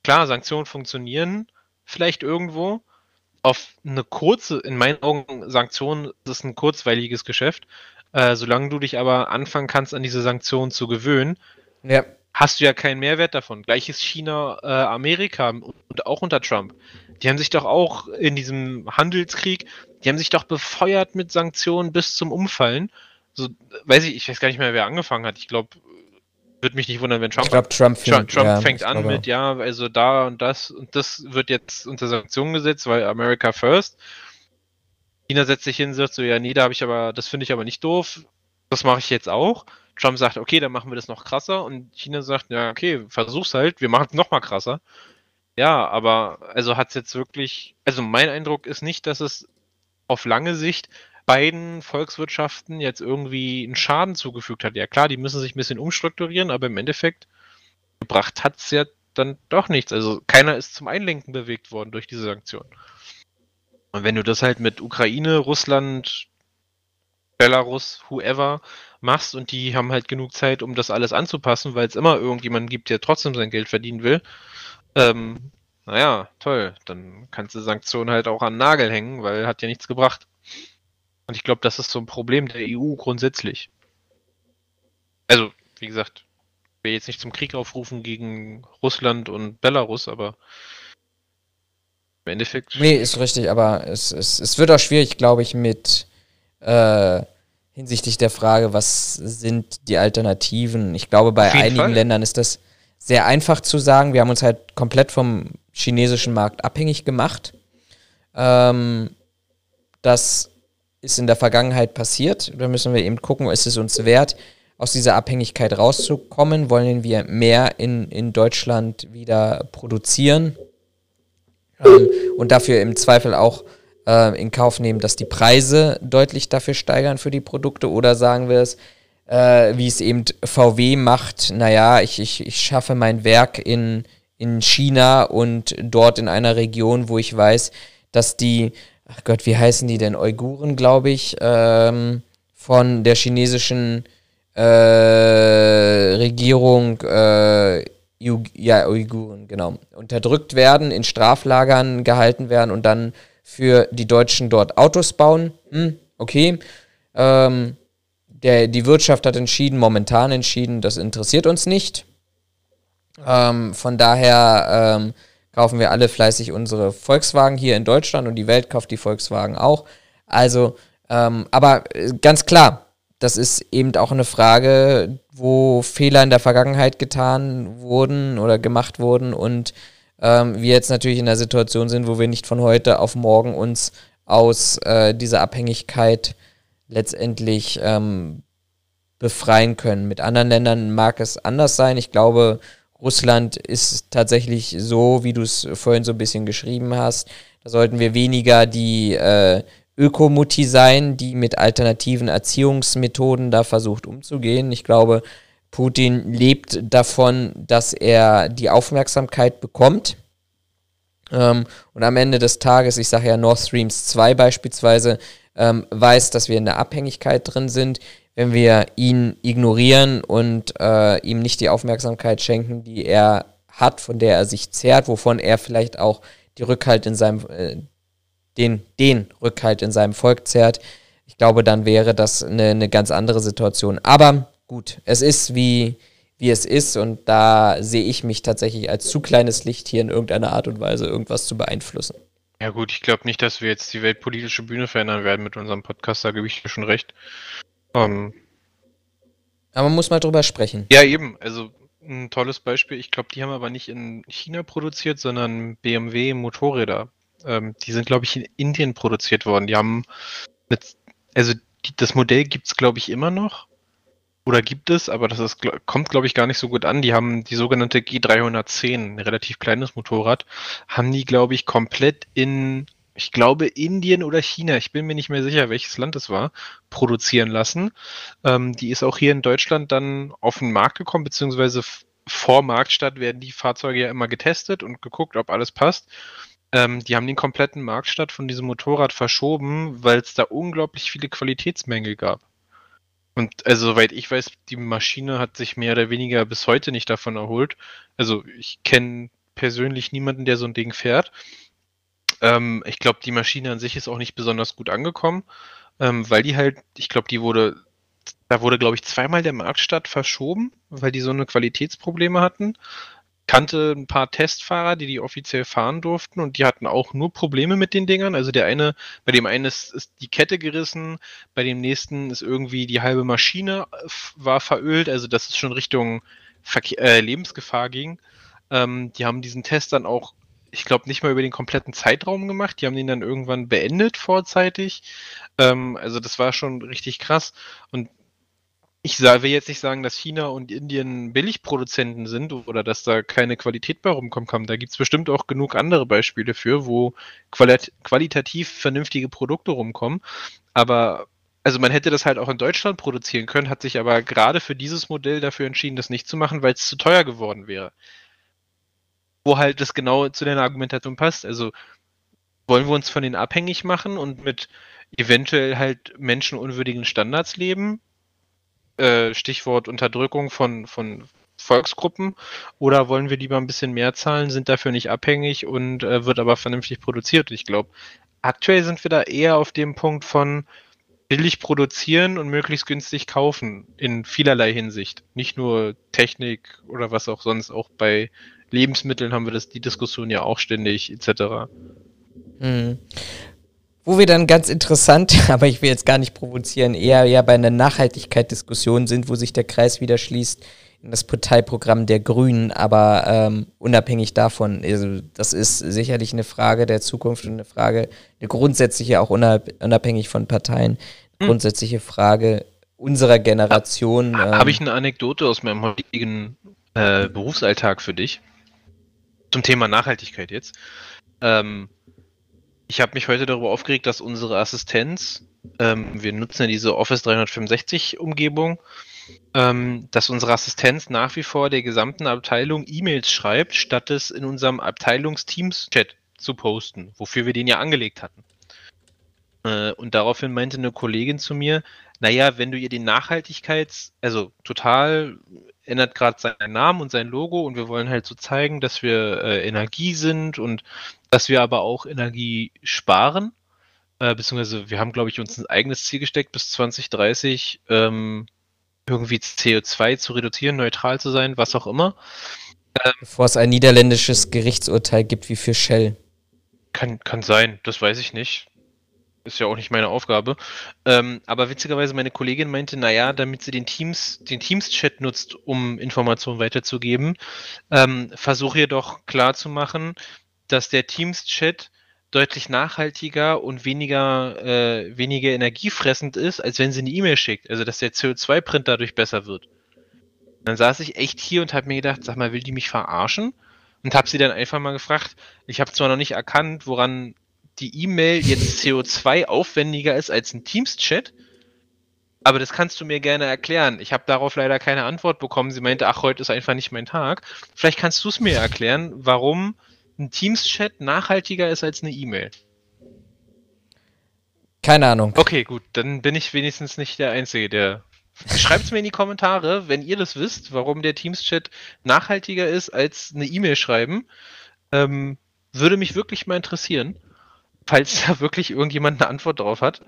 S2: klar, Sanktionen funktionieren vielleicht irgendwo. Auf eine kurze, in meinen Augen, Sanktionen ist ein kurzweiliges Geschäft. Äh, solange du dich aber anfangen kannst, an diese Sanktionen zu gewöhnen,
S3: Ja,
S2: hast du ja keinen Mehrwert davon. Gleiches China, äh, Amerika und auch unter Trump. Die haben sich doch auch in diesem Handelskrieg, die haben sich doch befeuert mit Sanktionen bis zum Umfallen. So, weiß ich, ich weiß gar nicht mehr, wer angefangen hat. Ich glaube, würde mich nicht wundern, wenn Trump
S3: ich glaube, Trump, fängt-
S2: Trump
S3: ja,
S2: fängt an mit, ja, also da und das und das wird jetzt unter Sanktionen gesetzt, weil America first. China setzt sich hin und sagt so, ja, nee, da habe ich aber, das finde ich aber nicht doof, das mache ich jetzt auch. Trump sagt, okay, dann machen wir das noch krasser und China sagt, ja, okay, versuch's halt, wir machen es noch mal krasser. Ja, aber also hat es jetzt wirklich, also mein Eindruck ist nicht, dass es auf lange Sicht beiden Volkswirtschaften jetzt irgendwie einen Schaden zugefügt hat. Ja klar, die müssen sich ein bisschen umstrukturieren, aber im Endeffekt gebracht hat es ja dann doch nichts. Also keiner ist zum Einlenken bewegt worden durch diese Sanktionen. Und wenn du das halt mit Ukraine, Russland, Belarus, whoever machst und die haben halt genug Zeit, um das alles anzupassen, weil es immer irgendjemanden gibt, der trotzdem sein Geld verdienen will, ähm, naja, toll, dann kannst du Sanktionen halt auch an den Nagel hängen, weil hat ja nichts gebracht. Und ich glaube, das ist so ein Problem der EU grundsätzlich. Also, wie gesagt, ich will jetzt nicht zum Krieg aufrufen gegen Russland und Belarus, aber im Endeffekt.
S3: Nee, ist richtig, aber es, es, es wird auch schwierig, glaube ich, mit äh, hinsichtlich der Frage, was sind die Alternativen. Ich glaube, bei einigen Fall. Ländern ist das sehr einfach zu sagen. Wir haben uns halt komplett vom chinesischen Markt abhängig gemacht. Ähm, das ist in der Vergangenheit passiert. Da müssen wir eben gucken, ist es uns wert, aus dieser Abhängigkeit rauszukommen? Wollen wir mehr in, in Deutschland wieder produzieren? Ähm, und dafür im Zweifel auch äh, in Kauf nehmen, dass die Preise deutlich dafür steigern für die Produkte? Oder sagen wir es, äh, wie es eben VW macht, naja, ich, ich, ich schaffe mein Werk in, in China und dort in einer Region, wo ich weiß, dass die, ach Gott, wie heißen die denn, Uiguren, glaube ich, ähm, von der chinesischen äh, Regierung, äh, ja, Uiguren, genau, unterdrückt werden, in Straflagern gehalten werden und dann für die Deutschen dort Autos bauen. Hm, okay. Ähm, der, die Wirtschaft hat entschieden, momentan entschieden, das interessiert uns nicht. Ähm, von daher ähm, kaufen wir alle fleißig unsere Volkswagen hier in Deutschland und die Welt kauft die Volkswagen auch. Also, ähm, aber äh, ganz klar, das ist eben auch eine Frage, wo Fehler in der Vergangenheit getan wurden oder gemacht wurden und ähm, wir jetzt natürlich in der Situation sind, wo wir nicht von heute auf morgen uns aus äh, dieser Abhängigkeit letztendlich ähm, befreien können. Mit anderen Ländern mag es anders sein. Ich glaube, Russland ist tatsächlich so, wie du es vorhin so ein bisschen geschrieben hast. Da sollten wir weniger die äh, Ökomutti sein, die mit alternativen Erziehungsmethoden da versucht umzugehen. Ich glaube, Putin lebt davon, dass er die Aufmerksamkeit bekommt. Ähm, und am Ende des Tages, ich sage ja Nord Streams 2 beispielsweise, ähm, weiß, dass wir in der Abhängigkeit drin sind. Wenn wir ihn ignorieren und äh, ihm nicht die Aufmerksamkeit schenken, die er hat, von der er sich zehrt, wovon er vielleicht auch die Rückhalt in seinem, äh, den, den Rückhalt in seinem Volk zehrt, ich glaube, dann wäre das eine, eine ganz andere Situation. Aber gut, es ist wie, wie es ist und da sehe ich mich tatsächlich als zu kleines Licht hier in irgendeiner Art und Weise irgendwas zu beeinflussen.
S2: Ja gut, ich glaube nicht, dass wir jetzt die weltpolitische Bühne verändern werden mit unserem Podcast, da gebe ich dir schon recht.
S3: Um, aber man muss mal drüber sprechen.
S2: Ja, eben. Also ein tolles Beispiel. Ich glaube, die haben aber nicht in China produziert, sondern BMW Motorräder. Ähm, die sind, glaube ich, in Indien produziert worden. Die haben, mit, also die, das Modell gibt es, glaube ich, immer noch. Oder gibt es, aber das ist, kommt, glaube ich, gar nicht so gut an. Die haben die sogenannte G310, ein relativ kleines Motorrad, haben die, glaube ich, komplett in, ich glaube, Indien oder China, ich bin mir nicht mehr sicher, welches Land es war, produzieren lassen. Ähm, die ist auch hier in Deutschland dann auf den Markt gekommen, beziehungsweise vor Marktstadt werden die Fahrzeuge ja immer getestet und geguckt, ob alles passt. Ähm, die haben den kompletten Marktstart von diesem Motorrad verschoben, weil es da unglaublich viele Qualitätsmängel gab. Und also, soweit ich weiß, die Maschine hat sich mehr oder weniger bis heute nicht davon erholt. Also, ich kenne persönlich niemanden, der so ein Ding fährt. Ähm, ich glaube, die Maschine an sich ist auch nicht besonders gut angekommen, ähm, weil die halt, ich glaube, die wurde, da wurde, glaube ich, zweimal der Marktstart verschoben, weil die so eine Qualitätsprobleme hatten kannte ein paar Testfahrer, die die offiziell fahren durften und die hatten auch nur Probleme mit den Dingern. Also der eine, bei dem einen ist, ist die Kette gerissen, bei dem nächsten ist irgendwie die halbe Maschine äh, war verölt, also das ist schon Richtung Verkehr, äh, Lebensgefahr ging. Ähm, die haben diesen Test dann auch, ich glaube, nicht mal über den kompletten Zeitraum gemacht. Die haben den dann irgendwann beendet vorzeitig. Ähm, also das war schon richtig krass. Und ich will jetzt nicht sagen, dass China und Indien Billigproduzenten sind oder dass da keine Qualität bei rumkommen kann. Da gibt es bestimmt auch genug andere Beispiele für, wo qualit qualitativ vernünftige Produkte rumkommen. Aber also man hätte das halt auch in Deutschland produzieren können, hat sich aber gerade für dieses Modell dafür entschieden, das nicht zu machen, weil es zu teuer geworden wäre. wo halt das genau zu deiner Argumentation passt. Also wollen wir uns von denen abhängig machen und mit eventuell halt menschenunwürdigen Standards leben? Äh, Stichwort Unterdrückung von, von Volksgruppen oder wollen wir lieber ein bisschen mehr zahlen, sind dafür nicht abhängig und äh, wird aber vernünftig produziert? Ich glaube, aktuell sind wir da eher auf dem Punkt von billig produzieren und möglichst günstig kaufen in vielerlei Hinsicht. Nicht nur Technik oder was auch sonst, auch bei Lebensmitteln haben wir das, die Diskussion ja auch ständig etc.
S3: Mhm. Wo wir dann ganz interessant, aber ich will jetzt gar nicht provozieren, eher ja bei einer Nachhaltigkeit-Diskussion sind, wo sich der Kreis wieder schließt in das Parteiprogramm der Grünen, aber ähm, unabhängig davon, also das ist sicherlich eine Frage der Zukunft und eine Frage, eine grundsätzliche, auch unabhängig von Parteien, hm. grundsätzliche Frage unserer Generation.
S2: Ha, ähm, Habe ich eine Anekdote aus meinem heutigen äh, Berufsalltag für dich? Zum Thema Nachhaltigkeit jetzt. Ähm, ich habe mich heute darüber aufgeregt, dass unsere Assistenz, ähm, wir nutzen ja diese Office 365 Umgebung, ähm, dass unsere Assistenz nach wie vor der gesamten Abteilung E-Mails schreibt, statt es in unserem Abteilungsteams-Chat zu posten, wofür wir den ja angelegt hatten. Äh, und daraufhin meinte eine Kollegin zu mir, naja, wenn du ihr den Nachhaltigkeits-, also total ändert gerade seinen Namen und sein Logo und wir wollen halt so zeigen, dass wir äh, Energie sind und dass wir aber auch Energie sparen. Äh, beziehungsweise wir haben, glaube ich, uns ein eigenes Ziel gesteckt, bis 2030 ähm, irgendwie CO2 zu reduzieren, neutral zu sein, was auch immer.
S3: Ähm, Bevor es ein niederländisches Gerichtsurteil gibt wie für Shell.
S2: Kann, kann sein, das weiß ich nicht. Ist ja auch nicht meine Aufgabe. Ähm, aber witzigerweise, meine Kollegin meinte, naja, damit sie den Teams, den Teams-Chat nutzt, um Informationen weiterzugeben, ähm, versuche ihr doch klarzumachen, dass der Teams-Chat deutlich nachhaltiger und weniger, äh, weniger energiefressend ist, als wenn sie eine E-Mail schickt. Also dass der CO2-Print dadurch besser wird. Dann saß ich echt hier und habe mir gedacht, sag mal, will die mich verarschen? Und habe sie dann einfach mal gefragt, ich habe zwar noch nicht erkannt, woran die E-Mail jetzt CO2 aufwendiger ist als ein Teams-Chat, aber das kannst du mir gerne erklären. Ich habe darauf leider keine Antwort bekommen. Sie meinte, ach, heute ist einfach nicht mein Tag. Vielleicht kannst du es mir erklären, warum ein Teams-Chat nachhaltiger ist als eine E-Mail?
S3: Keine Ahnung.
S2: Okay, gut, dann bin ich wenigstens nicht der Einzige, der. Schreibt es mir in die Kommentare, wenn ihr das wisst, warum der Teams-Chat nachhaltiger ist als eine E-Mail schreiben. Ähm, würde mich wirklich mal interessieren, falls da wirklich irgendjemand eine Antwort drauf hat.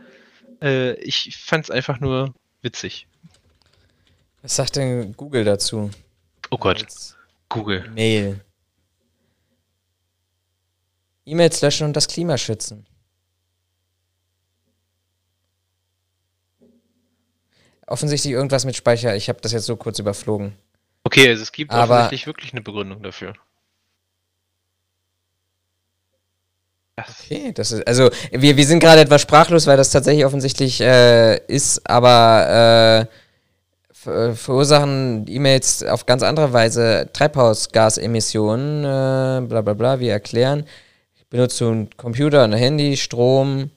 S2: Äh, ich fand es einfach nur witzig.
S3: Was sagt denn Google dazu?
S2: Oh Gott. Google.
S3: Mail. E-Mails löschen und das Klima schützen. Offensichtlich irgendwas mit Speicher. Ich habe das jetzt so kurz überflogen.
S2: Okay, also es gibt Aber offensichtlich wirklich eine Begründung dafür.
S3: Okay, das ist, also wir, wir sind gerade etwas sprachlos, weil das tatsächlich offensichtlich äh, ist, aber äh, verursachen E-Mails auf ganz andere Weise Treibhausgasemissionen, äh, bla bla bla, wir erklären einen Computer, ein Handy, Strom,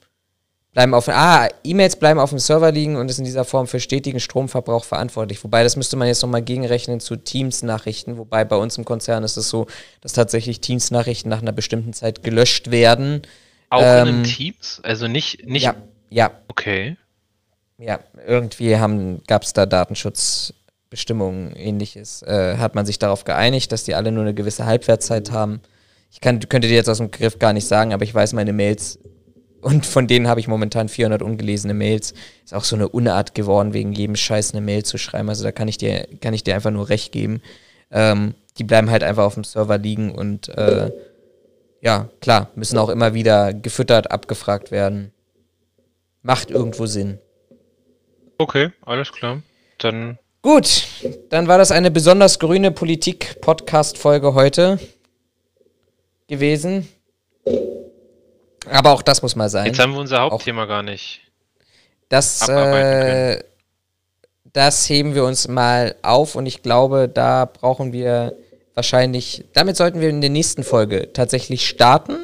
S3: bleiben auf, ah, E-Mails bleiben auf dem Server liegen und ist in dieser Form für stetigen Stromverbrauch verantwortlich. Wobei, das müsste man jetzt nochmal gegenrechnen zu Teams-Nachrichten, wobei bei uns im Konzern ist es so, dass tatsächlich Teams-Nachrichten nach einer bestimmten Zeit gelöscht werden.
S2: Auch ähm, in Teams? Also nicht, nicht.
S3: Ja, ja.
S2: Okay.
S3: Ja, irgendwie gab es da Datenschutzbestimmungen, ähnliches. Äh, hat man sich darauf geeinigt, dass die alle nur eine gewisse Halbwertszeit haben ich kann, könnte dir jetzt aus dem Griff gar nicht sagen, aber ich weiß meine Mails und von denen habe ich momentan 400 ungelesene Mails. Ist auch so eine Unart geworden, wegen jedem Scheiß eine Mail zu schreiben. Also da kann ich dir, kann ich dir einfach nur recht geben. Ähm, die bleiben halt einfach auf dem Server liegen und äh, ja, klar, müssen auch immer wieder gefüttert, abgefragt werden. Macht irgendwo Sinn.
S2: Okay, alles klar. Dann.
S3: Gut, dann war das eine besonders grüne Politik-Podcast-Folge heute gewesen. Aber auch das muss mal sein.
S2: Jetzt haben wir unser Hauptthema auch gar nicht.
S3: Das, äh, das heben wir uns mal auf und ich glaube, da brauchen wir wahrscheinlich, damit sollten wir in der nächsten Folge tatsächlich starten,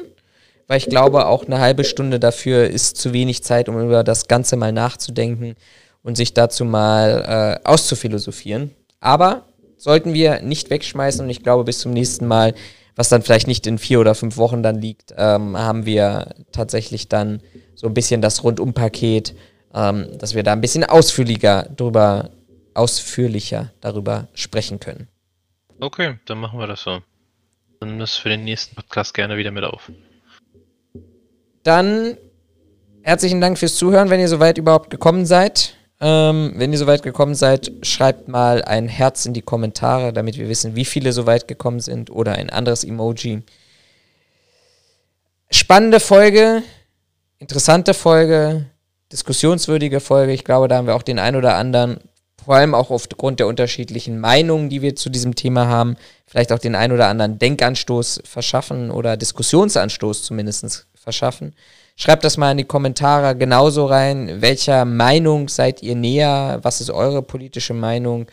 S3: weil ich glaube, auch eine halbe Stunde dafür ist zu wenig Zeit, um über das Ganze mal nachzudenken und sich dazu mal äh, auszufilosophieren. Aber sollten wir nicht wegschmeißen und ich glaube, bis zum nächsten Mal was dann vielleicht nicht in vier oder fünf Wochen dann liegt, ähm, haben wir tatsächlich dann so ein bisschen das Rundumpaket, ähm, dass wir da ein bisschen ausführlicher drüber, ausführlicher darüber sprechen können.
S2: Okay, dann machen wir das so. Dann das für den nächsten Podcast gerne wieder mit auf.
S3: Dann herzlichen Dank fürs Zuhören, wenn ihr soweit überhaupt gekommen seid. Ähm, wenn ihr soweit gekommen seid, schreibt mal ein Herz in die Kommentare, damit wir wissen, wie viele soweit gekommen sind oder ein anderes Emoji. Spannende Folge, interessante Folge, diskussionswürdige Folge. Ich glaube, da haben wir auch den ein oder anderen, vor allem auch aufgrund der unterschiedlichen Meinungen, die wir zu diesem Thema haben, vielleicht auch den ein oder anderen Denkanstoß verschaffen oder Diskussionsanstoß zumindest verschaffen. Schreibt das mal in die Kommentare genauso rein. Welcher Meinung seid ihr näher? Was ist eure politische Meinung?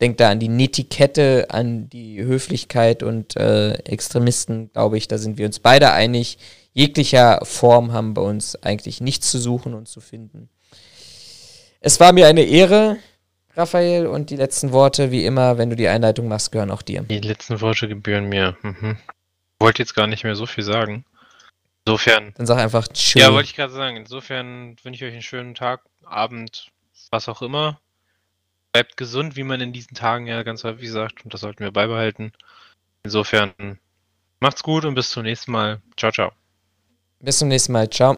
S3: Denkt da an die Netiquette, an die Höflichkeit und äh, Extremisten, glaube ich, da sind wir uns beide einig. Jeglicher Form haben bei uns eigentlich nichts zu suchen und zu finden. Es war mir eine Ehre, Raphael, und die letzten Worte, wie immer, wenn du die Einleitung machst, gehören auch dir.
S2: Die letzten Worte gebühren mir. Mhm. Wollte jetzt gar nicht mehr so viel sagen. Insofern.
S3: Dann sag einfach
S2: Tschüss. Ja, wollte ich gerade sagen. Insofern wünsche ich euch einen schönen Tag, Abend, was auch immer. Bleibt gesund, wie man in diesen Tagen ja ganz häufig sagt, und das sollten wir beibehalten. Insofern macht's gut und bis zum nächsten Mal. Ciao, ciao.
S3: Bis zum nächsten Mal. Ciao.